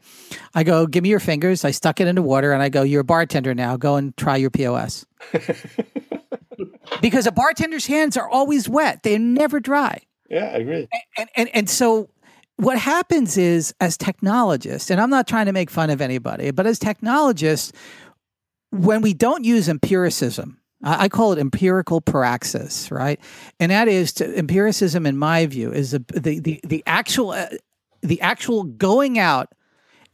I go, give me your fingers. I stuck it into water, and I go, you're a bartender now. Go and try your POS. because a bartender's hands are always wet; they're never dry. Yeah, I agree. And, and, and so what happens is, as technologists, and I'm not trying to make fun of anybody, but as technologists, when we don't use empiricism, I call it empirical praxis, right? And that is to, empiricism, in my view, is the the the, actual uh, the actual going out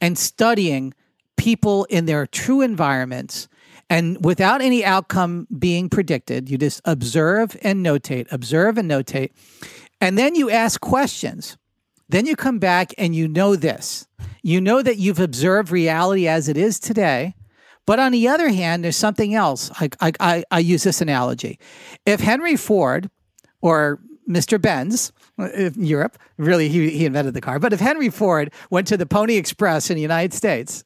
and studying people in their true environments and without any outcome being predicted. You just observe and notate, observe and notate, and then you ask questions. Then you come back and you know this. You know that you've observed reality as it is today. But on the other hand, there's something else. I, I, I, use this analogy. If Henry Ford or Mr. Benz, Europe, really, he, he invented the car, but if Henry Ford went to the Pony Express in the United States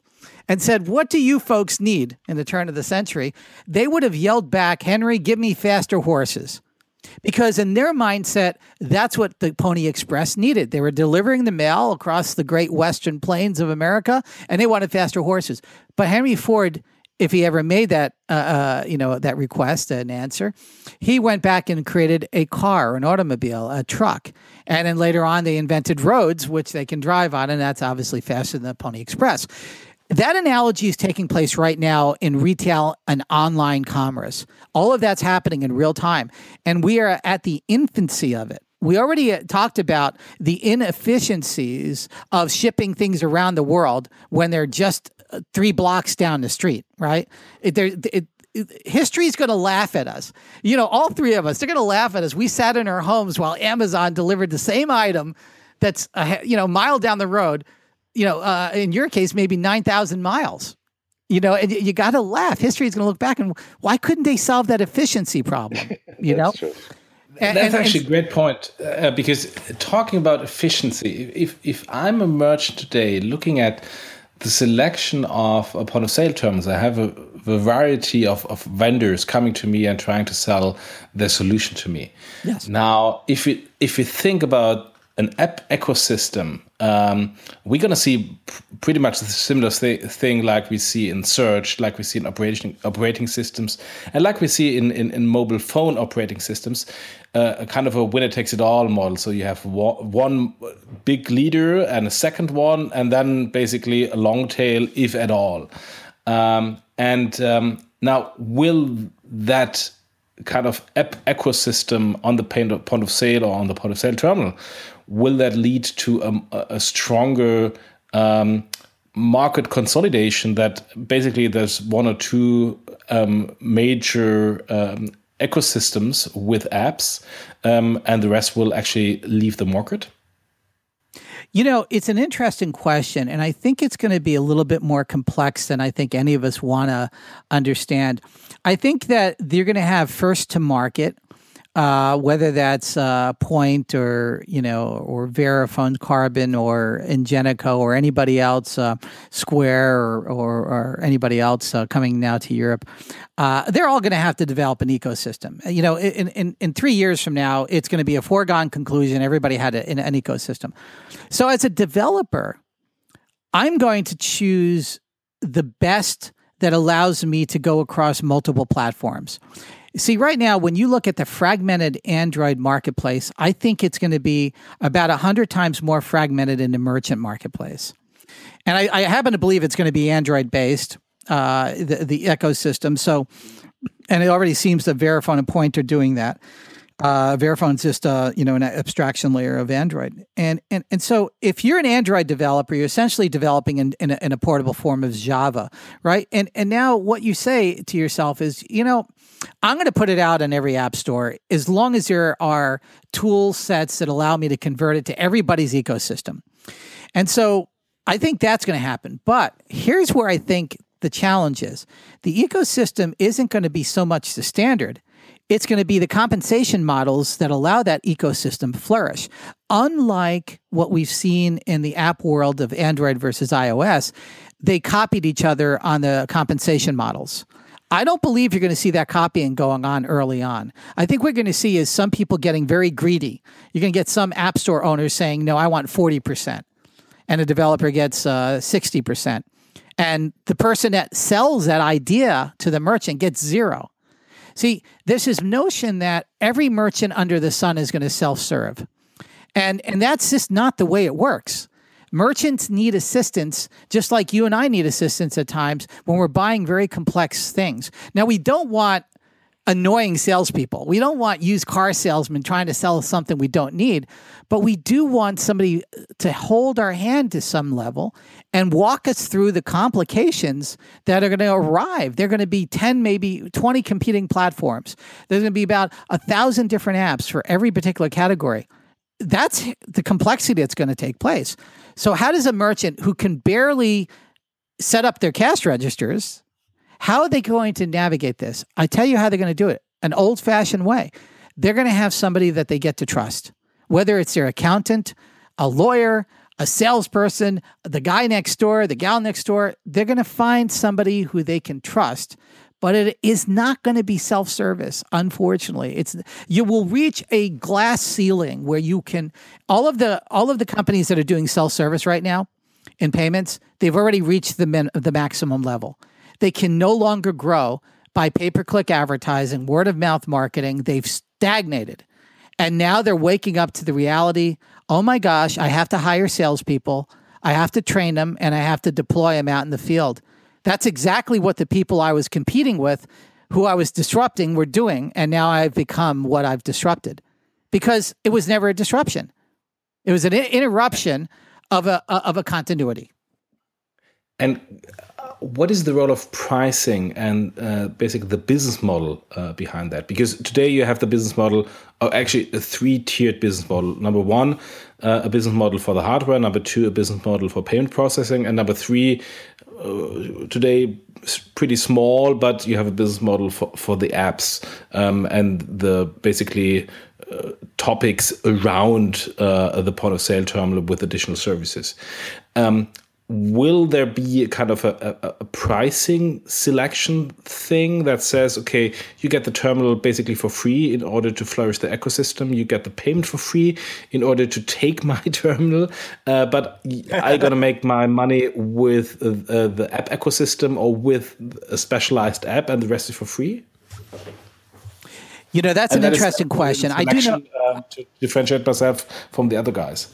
and said, What do you folks need in the turn of the century? They would have yelled back, Henry, give me faster horses because in their mindset, that's what the Pony Express needed. They were delivering the mail across the great western plains of America, and they wanted faster horses. But Henry Ford, if he ever made that, uh, uh, you know, that request, an answer, he went back and created a car, an automobile, a truck, and then later on they invented roads which they can drive on, and that's obviously faster than the Pony Express. That analogy is taking place right now in retail and online commerce. All of that's happening in real time, and we are at the infancy of it. We already uh, talked about the inefficiencies of shipping things around the world when they're just uh, three blocks down the street, right? It, it, history is going to laugh at us. You know, all three of us, they're going to laugh at us. We sat in our homes while Amazon delivered the same item that's, a, you know, mile down the road you know, uh, in your case, maybe 9,000 miles. You know, and you got to laugh. History is going to look back and why couldn't they solve that efficiency problem? You know? And, That's and, actually and, a great point uh, because talking about efficiency, if if I'm a merchant today looking at the selection of a point of sale terms, I have a, a variety of, of vendors coming to me and trying to sell their solution to me. Yes. Now, if you if we think about an app ecosystem um, we're going to see pr- pretty much the similar th- thing like we see in search, like we see in operating operating systems, and like we see in, in, in mobile phone operating systems, uh, a kind of a winner takes it all model. So you have one, one big leader and a second one, and then basically a long tail, if at all. Um, and um, now, will that kind of app ecosystem on the point of sale or on the point of sale terminal will that lead to a, a stronger um, market consolidation that basically there's one or two um, major um, ecosystems with apps um, and the rest will actually leave the market? You know, it's an interesting question, and I think it's going to be a little bit more complex than I think any of us want to understand. I think that you're going to have first to market uh, whether that's uh, Poynt or you know or Verifone Carbon or Ingenico or anybody else, uh, Square or, or, or anybody else uh, coming now to Europe, uh, they're all going to have to develop an ecosystem. You know, in, in, in three years from now, it's going to be a foregone conclusion. Everybody had a, an, an ecosystem. So as a developer, I'm going to choose the best that allows me to go across multiple platforms. See, right now, when you look at the fragmented Android marketplace, I think it's going to be about 100 times more fragmented in the merchant marketplace. And I, I happen to believe it's going to be Android based, uh, the, the ecosystem. So, and it already seems that Verifone and Poynt are doing that. Uh, Verifone's just uh, you know an abstraction layer of Android, and and and so if you're an Android developer, you're essentially developing in in a, in a portable form of Java, right? And and now what you say to yourself is, you know, I'm going to put it out in every app store as long as there are tool sets that allow me to convert it to everybody's ecosystem. And so I think that's going to happen. But here's where I think the challenge is the ecosystem isn't going to be so much the standard. It's going to be the compensation models that allow that ecosystem to flourish. Unlike what we've seen in the app world of Android versus iOS, they copied each other on the compensation models. I don't believe you're going to see that copying going on early on. I think we're going to see is some people getting very greedy. You're going to get some app store owners saying, "No, I want 40%." And a developer gets uh, 60%. And the person that sells that idea to the merchant gets zero. See, this notion that every merchant under the sun is going to self-serve. And and that's just not the way it works. Merchants need assistance, just like you and I need assistance at times when we're buying very complex things. Now, we don't want annoying salespeople. We don't want used car salesmen trying to sell us something we don't need, but we do want somebody to hold our hand to some level and walk us through the complications that are going to arrive. They're going to be 10, maybe 20 competing platforms. There's going to be about a thousand different apps for every particular category. That's the complexity that's going to take place. So, how does a merchant who can barely set up their cash registers, how are they going to navigate this? I tell you how they're going to do it an old fashioned way. They're going to have somebody that they get to trust, whether it's their accountant, a lawyer, a salesperson, the guy next door, the gal next door. They're going to find somebody who they can trust but it is not going to be self-service unfortunately. It's you will reach a glass ceiling where you can all of the all of the companies that are doing self-service right now in payments they've already reached the min, the maximum level. They can no longer grow by pay-per-click advertising word of mouth marketing. They've stagnated. And now they're waking up to the reality oh my gosh i have to hire salespeople. I have to train them and i have to deploy them out in the field that's exactly what the people I was competing with, who I was disrupting, were doing. And now I've become what I've disrupted because it was never a disruption. It was an interruption of a, of a continuity. And uh, what is the role of pricing and uh, basically the business model uh, behind that? Because today you have the business model, or uh, actually a three tiered business model. Number one, uh, a business model for the hardware. Number two, a business model for payment processing. And number three, uh, today pretty small, but you have a business model for, for the apps um, and the basically uh, topics around uh, the point of sale terminal with additional services. Um, will there be a kind of a, a, a, pricing selection thing that says, okay, you get the terminal basically for free in order to flourish the ecosystem. You get the payment for free in order to take my terminal, uh, but I gotta make my money with uh, the app ecosystem or with a specialized app, and the rest is for free. You know, that's and an that interesting question. I do know uh, to differentiate myself from the other guys.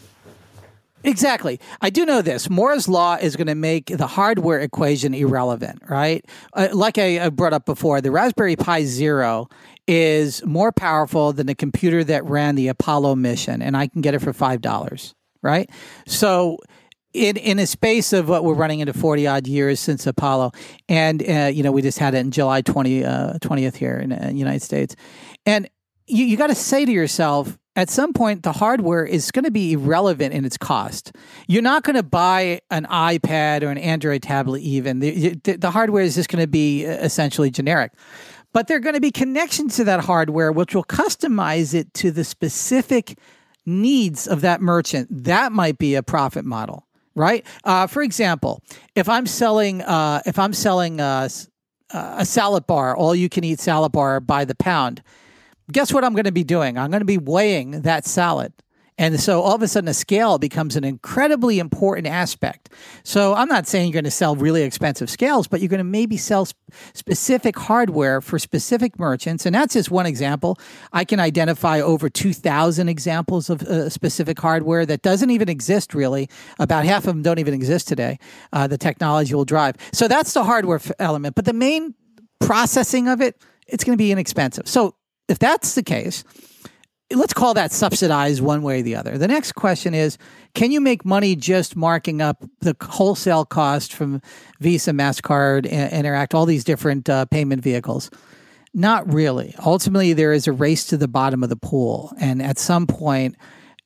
Exactly. I do know this. Moore's law is going to make the hardware equation irrelevant, right? Uh, like I, I brought up before, the Raspberry Pi Zero is more powerful than the computer that ran the Apollo mission, and I can get it for five dollars, right? So. In, in a space of what we're running into 40 odd years since Apollo, and uh, you know we just had it in July 20, uh, 20th here in the uh, United States, and you, you got to say to yourself, at some point the hardware is going to be irrelevant in its cost. You're not going to buy an iPad or an Android tablet even. The, the, the hardware is just going to be uh, essentially generic. but there are going to be connections to that hardware which will customize it to the specific needs of that merchant. That might be a profit model, right? Uh, for example, if I'm selling, uh, if I'm selling uh, a salad bar, all you can eat salad bar by the pound, guess what I'm going to be doing? I'm going to be weighing that salad. And so all of a sudden, a scale becomes an incredibly important aspect. So I'm not saying you're going to sell really expensive scales, but you're going to maybe sell sp- specific hardware for specific merchants. And that's just one example. I can identify over 2,000 examples of uh, specific hardware that doesn't even exist really. About half of them don't even exist today. Uh, the technology will drive. So that's the hardware f- element. But the main processing of it, it's going to be inexpensive. So if that's the case, let's call that subsidized one way or the other. The next question is can you make money just marking up the wholesale cost from Visa, MasterCard, Interac, all these different uh, payment vehicles? Not really. Ultimately, there is a race to the bottom of the pool. And at some point,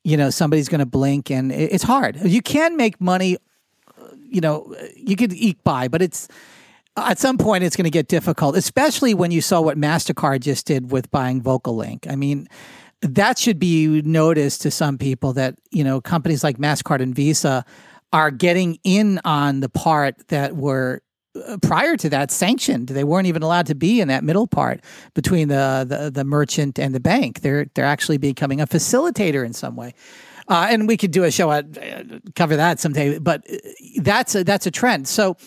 you know, somebody's going to blink and it's hard. You can make money, you know, you could eke by, but it's, at some point it's going to get difficult, especially when you saw what MasterCard just did with buying VocaLink. I mean, that should be noticed to some people that you know companies like Mastercard and Visa are getting in on the part that were uh, prior to that sanctioned. They weren't even allowed to be in that middle part between the the, the merchant and the bank. They're they're actually becoming a facilitator in some way. Uh, and we could do a show at uh, cover that someday, but uh, that's a, that's a trend. So,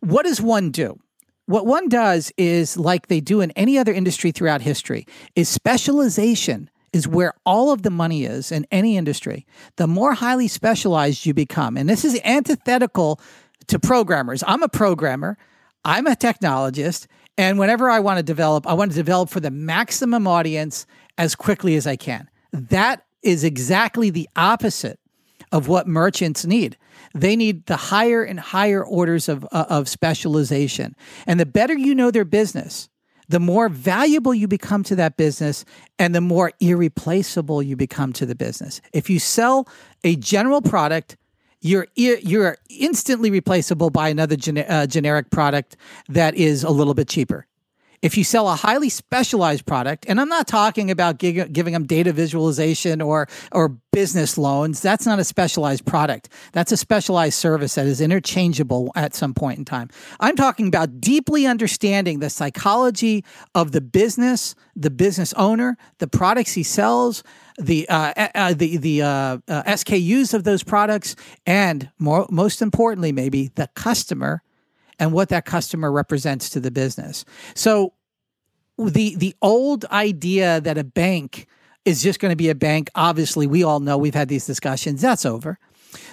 what does one do? What one does is like they do in any other industry throughout history is specialization is where all of the money is in any industry. The more highly specialized you become, and this is antithetical to programmers. I'm a programmer, I'm a technologist, and whenever I want to develop, I want to develop for the maximum audience as quickly as I can. That is exactly the opposite of what merchants need. They need the higher and higher orders of, uh, of specialization. And the better you know their business, the more valuable you become to that business and the more irreplaceable you become to the business. If you sell a general product, you're you're instantly replaceable by another uh, generic product that is a little bit cheaper. If you sell a highly specialized product, and I'm not talking about gig- giving them data visualization or or business loans, that's not a specialized product. That's a specialized service that is interchangeable at some point in time. I'm talking about deeply understanding the psychology of the business, the business owner, the products he sells, the uh, uh, the the uh, uh SKUs of those products, and more most importantly, maybe the customer and what that customer represents to the business. So the the old idea that a bank is just going to be a bank, obviously we all know we've had these discussions, that's over.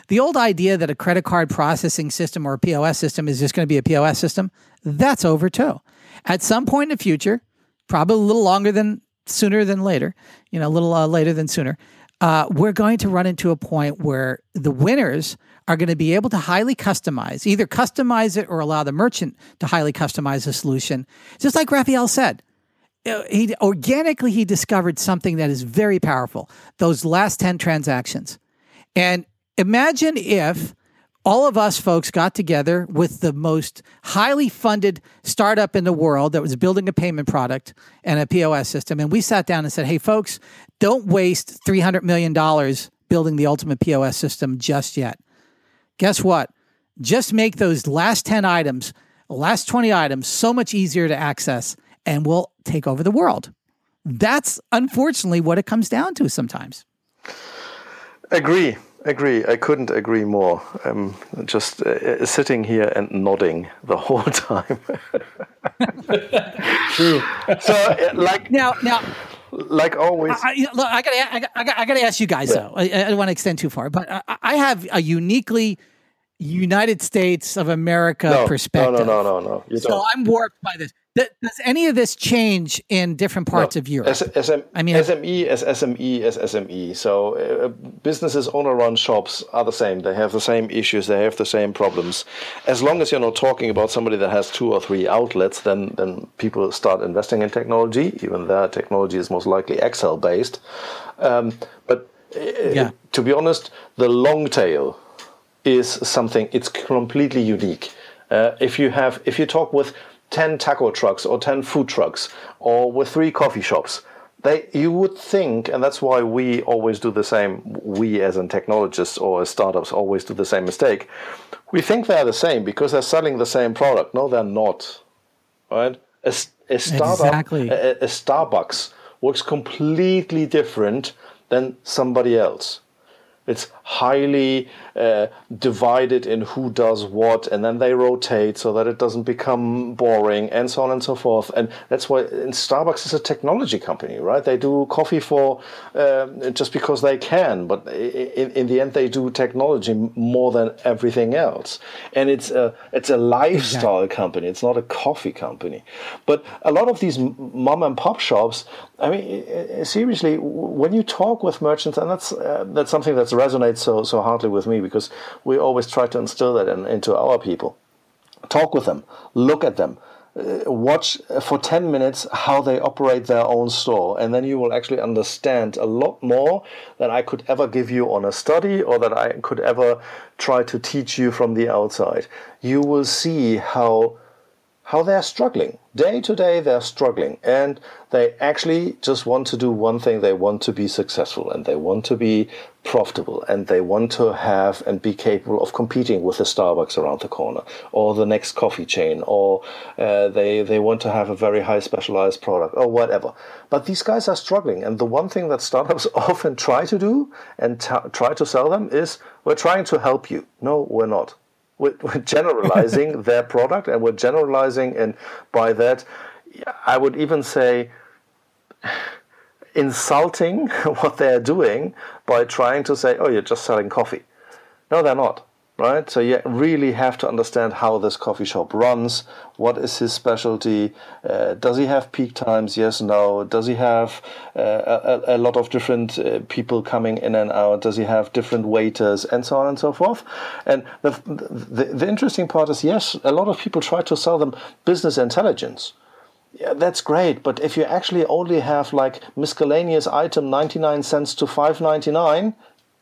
The old idea that a credit card processing system or a POS system is just going to be a POS system, that's over too. At some point in the future, probably a little longer than sooner than later, you know, a little uh, later than sooner, uh, we're going to run into a point where the winners are going to be able to highly customize, either customize it or allow the merchant to highly customize the solution. Just like Raphael said, uh, he organically he discovered something that is very powerful. Those last 10 transactions. And imagine if all of us folks got together with the most highly funded startup in the world that was building a payment product and a POS system. And we sat down and said, hey, folks, don't waste $300 million building the ultimate POS system just yet guess what? Just make those last 10 items, last 20 items, so much easier to access, and we'll take over the world. That's unfortunately what it comes down to sometimes. Agree, agree. I couldn't agree more. I'm just uh, sitting here and nodding the whole time. True. So, uh, like now, now like always. I, I, look, I gotta, I gotta, I gotta ask you guys yeah. though. I, I, don't want to extend too far, but I, I have a uniquely United States of America no, perspective. No, no, no, no, no. so I'm warped by this. Does any of this change in different parts no. of Europe? I mean, SME as SME as SME. So uh, businesses, owner-run shops are the same. They have the same issues. They have the same problems. As long as you're not talking about somebody that has two or three outlets, then then people start investing in technology. Even their technology is most likely Excel based. Um, but uh, yeah. to be honest, the long tail is something. It's completely unique. Uh, if you have, if you talk with 10 taco trucks or 10 food trucks or with three coffee shops. They you would think and that's why we always do the same we as in technologists or as startups always do the same mistake. We think they're the same because they're selling the same product. No they're not right? A, a startup exactly. a, a starbucks works completely different than somebody else. It's highly uh, divided in who does what, and then they rotate so that it doesn't become boring, and so on and so forth. And that's why Starbucks is a technology company, right? They do coffee for uh, just because they can, but in, in, the end, they do technology more than everything else. And it's a it's a lifestyle exactly. company. It's not a coffee company. But a lot of these mom and pop shops, I mean, seriously, when you talk with merchants, and that's uh, that's something that resonates so so hardly with me because we always try to instill that in, into our people. Talk with them, look at them, uh, watch for 10 minutes how they operate their own store, and then you will actually understand a lot more than I could ever give you on a study or that I could ever try to teach you from the outside. You will see how how they're struggling. Day to day, they're struggling. And they actually just want to do one thing. They want to be successful and they want to be profitable and they want to have and be capable of competing with the Starbucks around the corner or the next coffee chain or uh, they, they want to have a very high specialized product or whatever. But these guys are struggling. And the one thing that startups often try to do and t- try to sell them is we're trying to help you. No, we're not we're, we're generalizing their product and we're generalizing and by that i would even say insulting what they're doing by trying to say oh you're just selling coffee no they're not right? So you really have to understand how this coffee shop runs. What is his specialty? Uh, does he have peak times? Yes, no. Does he have uh, a, a, lot of different uh, people coming in and out? Does he have different waiters and so on and so forth? And the, the, the interesting part is yes, a lot of people try to sell them business intelligence. Yeah, that's great, but if you actually only have like miscellaneous item 99 cents to 5.99,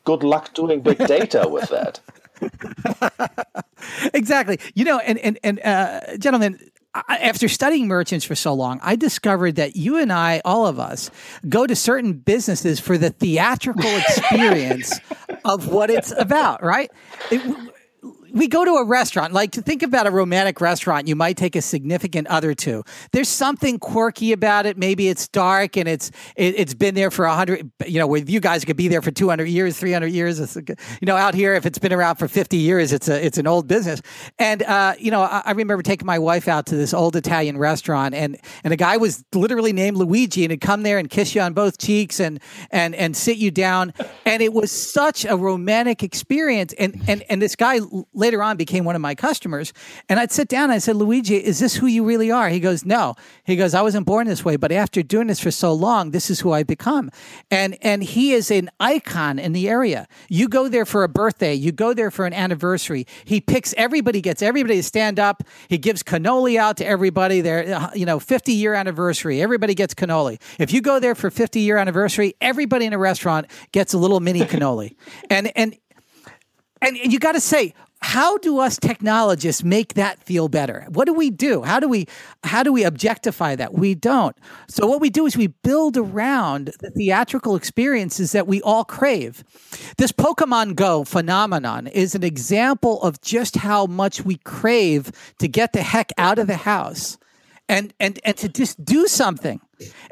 good luck doing big data with that. exactly. You know, and and and uh, gentlemen, after studying merchants for so long, I discovered that you and I, all of us, go to certain businesses for the theatrical experience of what it's about, right? It, we go to a restaurant, like to think about a romantic restaurant, you might take a significant other to. There's something quirky about it. Maybe it's dark and it's it, has been there for hundred. You know, with you guys, could be there for 200 years, 300 years. It's, you know, out here, if it's been around for 50 years, it's a it's an old business. And uh, you know, I, I, remember taking my wife out to this old Italian restaurant, and and a guy was literally named Luigi, and he'd come there and kiss you on both cheeks and and and sit you down, and it was such a romantic experience. And and and this guy later on became one of my customers. And I'd sit down and I said, Luigi, is this who you really are? He goes, No. He goes, I wasn't born this way, but after doing this for so long, this is who I've become. And and he is an icon in the area. You go there for a birthday, you go there for an anniversary. He picks everybody, gets everybody to stand up. He gives cannoli out to everybody. There, uh, you know, 50 year anniversary. Everybody gets cannoli. If you go there for 50 year anniversary, everybody in a restaurant gets a little mini cannoli. And and and you got to say how do us technologists make that feel better? What do we do? How do we how do we objectify that? We don't. So what we do is we build around the theatrical experiences that we all crave. This pokemon go phenomenon is an example of just how much we crave to get the heck out of the house and and and to just do something.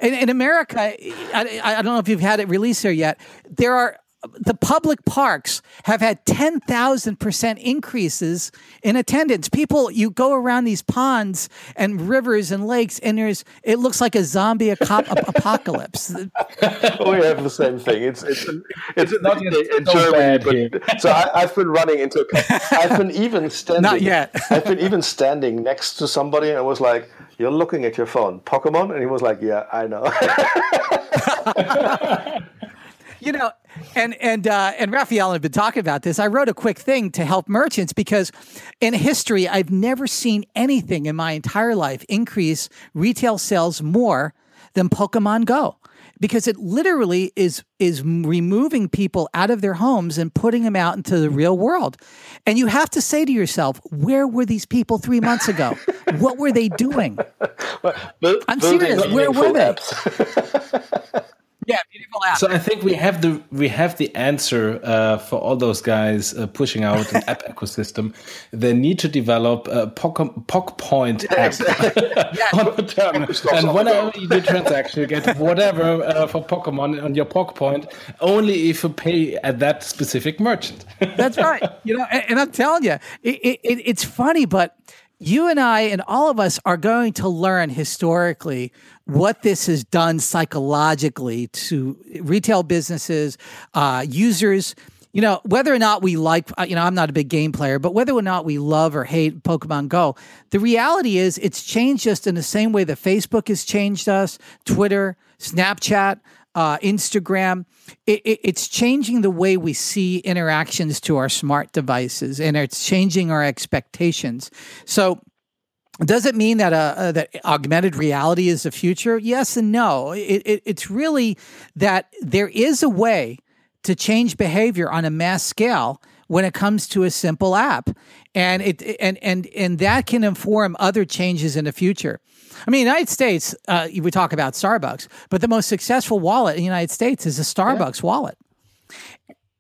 In, in america I, I don't know if you've had it released there yet there are the public parks have had 10,000% increases in attendance. People, you go around these ponds and rivers and lakes, and there's it looks like a zombie apocalypse. we have the same thing. It's it's it's not in, in so Germany, but so I, have been running into. I've been even standing. Not yet. I've been even standing next to somebody, and I was like, "You're looking at your phone, Pokemon," and he was like, "Yeah, I know." You know, and and uh, and Raphael had been talking about this. I wrote a quick thing to help merchants because in history, I've never seen anything in my entire life increase retail sales more than Pokemon Go because it literally is is removing people out of their homes and putting them out into the real world. And you have to say to yourself, where were these people three months ago? what were they doing? I'm serious. Where were they? Yeah, beautiful app. So I think we have the we have the answer uh, for all those guys uh, pushing out an app ecosystem. They need to develop a POC, POC point app on the terminal, and whenever you do transaction, you get whatever uh, for Pokemon on your POC point, only if you pay at that specific merchant. That's right. You know, and, and I'm telling you, it, it, it's funny, but you and I and all of us are going to learn historically what this has done psychologically to retail businesses, uh, users. You know, whether or not we like, uh, you know, I'm not a big game player, but whether or not we love or hate Pokemon Go, the reality is it's changed us in the same way that Facebook has changed us, Twitter, Snapchat, uh, Instagram. It, it, it's changing the way we see interactions to our smart devices and it's changing our expectations. So, does it mean that uh, uh, that augmented reality is the future? Yes and no. It, it, it's really that there is a way to change behavior on a mass scale when it comes to a simple app, and it and and and that can inform other changes in the future. I mean, United States, uh, we talk about Starbucks, but the most successful wallet in the United States is a Starbucks yeah. wallet.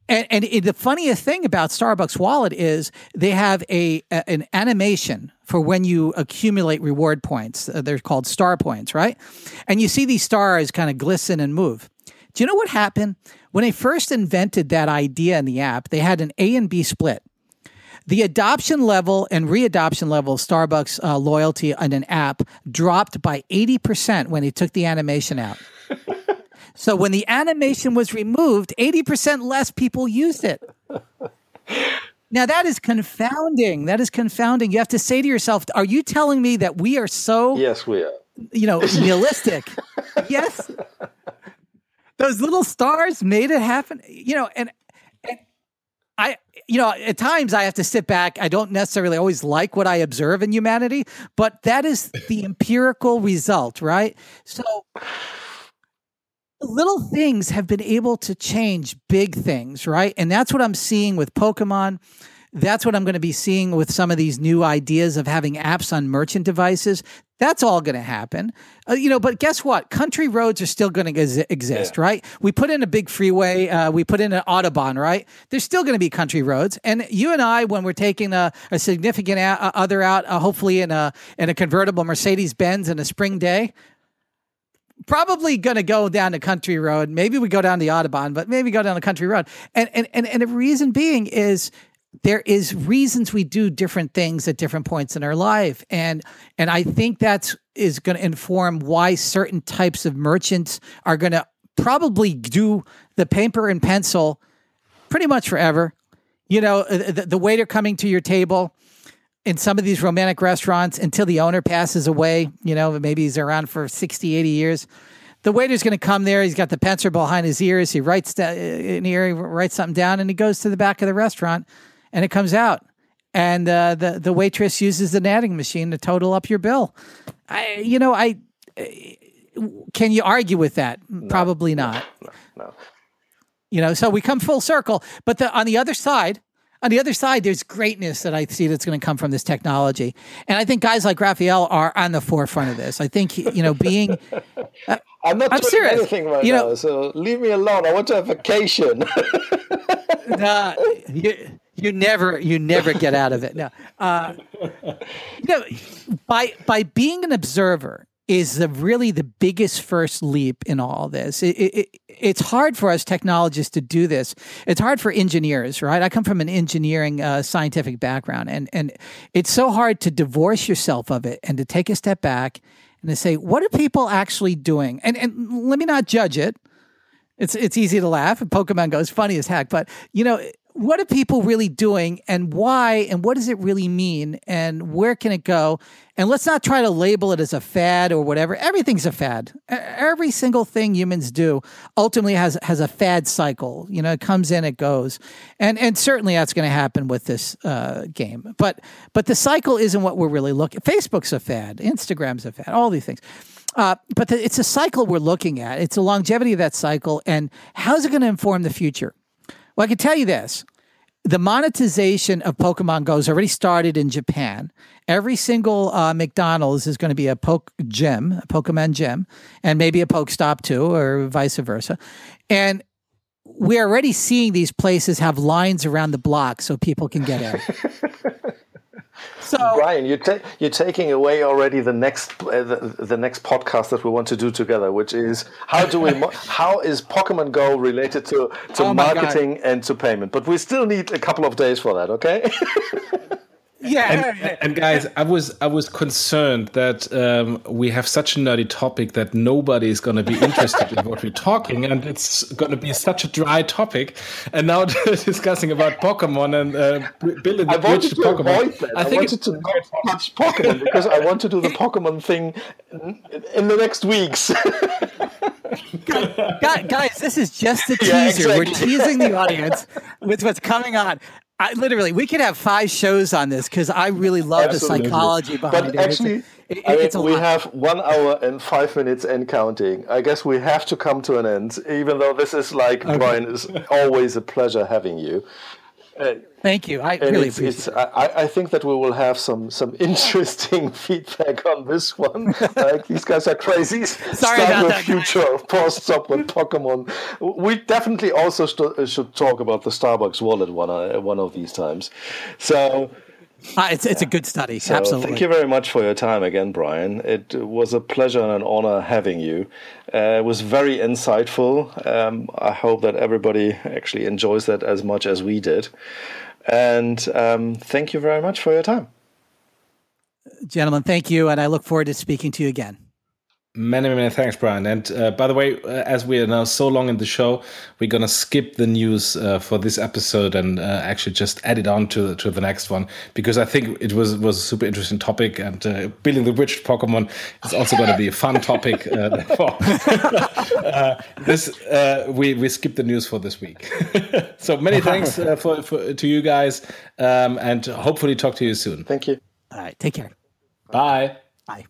And, and it, the funniest thing about Starbucks Wallet is they have a, a, an animation for when you accumulate reward points. Uh, they're called star points, right? And you see these stars kind of glisten and move. Do you know what happened when they first invented that idea in the app? They had an A and B split. The adoption level and readoption level of Starbucks uh, loyalty on an app dropped by 80% when they took the animation out. So when the animation was removed, 80% less people used it. Now that is confounding. That is confounding. You have to say to yourself, are you telling me that we are so Yes, we are. You know, realistic. yes. Those little stars made it happen. You know, and, you know, at times I have to sit back. I don't necessarily always like what I observe in humanity, but that is the empirical result, right? So little things have been able to change big things, right? And that's what I'm seeing with Pokemon. That's what I'm going to be seeing with some of these new ideas of having apps on merchant devices. That's all going to happen. Uh, you know, but guess what? Country roads are still going to exist, yeah. right? We put in a big freeway, uh, we put in an Autobahn, right? There's still going to be country roads. And you and I, when we're taking a, a significant a- other out, uh, hopefully in a, in a convertible Mercedes Benz in a spring day, probably going to go down the country road. Maybe we go down the Autobahn, but maybe go down the country road. And, and, and, and the reason being is there is reasons we do different things at different points in our life. And, and I think that's is going to inform why certain types of merchants are going to probably do the paper and pencil pretty much forever. You know, uh, the, the waiter coming to your table, in some of these romantic restaurants until the owner passes away. You know, maybe he's around for 60, 80 years. The waiter's going to come there. He's got the pencil behind his ears. He writes uh, in here, he writes something down, and he goes to the back of the restaurant, and it comes out. And uh, the the waitress uses the adding machine to total up your bill. I, you know, I can you argue with that? No, Probably not. No, no, You know, so we come full circle. But the, on the other side, on the other side, there's greatness that I see that's going to come from this technology, and I think guys like Raphael are on the forefront of this. I think you know, being uh, I'm not I'm doing serious. anything right you know, now, so leave me alone. I want to have vacation. nah, you, you never you never get out of it. No, uh, you know, by by being an observer is the, really the biggest first leap in all this. It, it, it's hard for us technologists to do this. It's hard for engineers, right? I come from an engineering uh, scientific background, and and it's so hard to divorce yourself of it and to take a step back and to say, what are people actually doing? And and let me not judge it. It's it's easy to laugh. Pokemon goes funny as heck, but you know what are people really doing and why and what does it really mean and where can it go and let's not try to label it as a fad or whatever everything's a fad every single thing humans do ultimately has has a fad cycle you know it comes in it goes and and certainly that's going to happen with this uh, game but but the cycle isn't what we're really looking at. facebook's a fad instagram's a fad all these things Uh, but the, it's a cycle we're looking at. It's the longevity of that cycle, and how's it going to inform the future? Well, I can tell you this: the monetization of Pokemon Go has already started in Japan. Every single uh, McDonald's is going to be a Poke Gym, a Pokemon Gym, and maybe a Poke Stop too, or vice versa. And we're already seeing these places have lines around the block so people can get in. so, Brian, you're ta- you're taking away already the next uh, the, the next podcast that we want to do together, which is how do we mo- how is Pokemon Go related to to oh marketing and to payment? But we still need a couple of days for that. Okay. yeah. And, and, guys, I was I was concerned that um, we have such a nerdy topic that nobody is going to be interested in what we're talking, and it's going to be such a dry topic. And now discussing about Pokemon and uh, building the bridge to, to Pokemon. I, I think wanted to not touch Pokemon because I want to do the Pokemon thing in the next weeks. guys, this is just a teaser. Yeah, exactly. We're teasing the audience with what's coming on. I, literally, we could have five shows on this because I really love Absolutely. the psychology behind but it. Actually, it, it, I mean, we lot. have one hour and five minutes and counting. I guess we have to come to an end, even though this is like okay. Brian is always a pleasure having you. Uh, Thank you. I really it's, appreciate it's, it. I, I, think that we will have some some interesting feedback on this one. like these guys are crazy. Sorry Start about with that. Future, post up with Pokemon. We definitely also st- should talk about the Starbucks wallet one uh, one of these times. So uh, it's it's a good study. So Absolutely. Thank you very much for your time again, Brian. It was a pleasure and an honor having you. Uh, it was very insightful. Um, I hope that everybody actually enjoys that as much as we did. And um, thank you very much for your time. Gentlemen, thank you. And I look forward to speaking to you again. Many, many thanks, Brian. And uh, by the way, uh, as we are now so long in the show, we're gonna skip the news uh, for this episode and uh, actually just add it on to to the next one because I think it was was a super interesting topic. And uh, building the bridge Pokemon is also going to be a fun topic. Uh, this we we skip the news for this week. so many thanks for, for, to you guys, um, and hopefully talk to you soon. Thank you. All right, take care. Bye. Bye.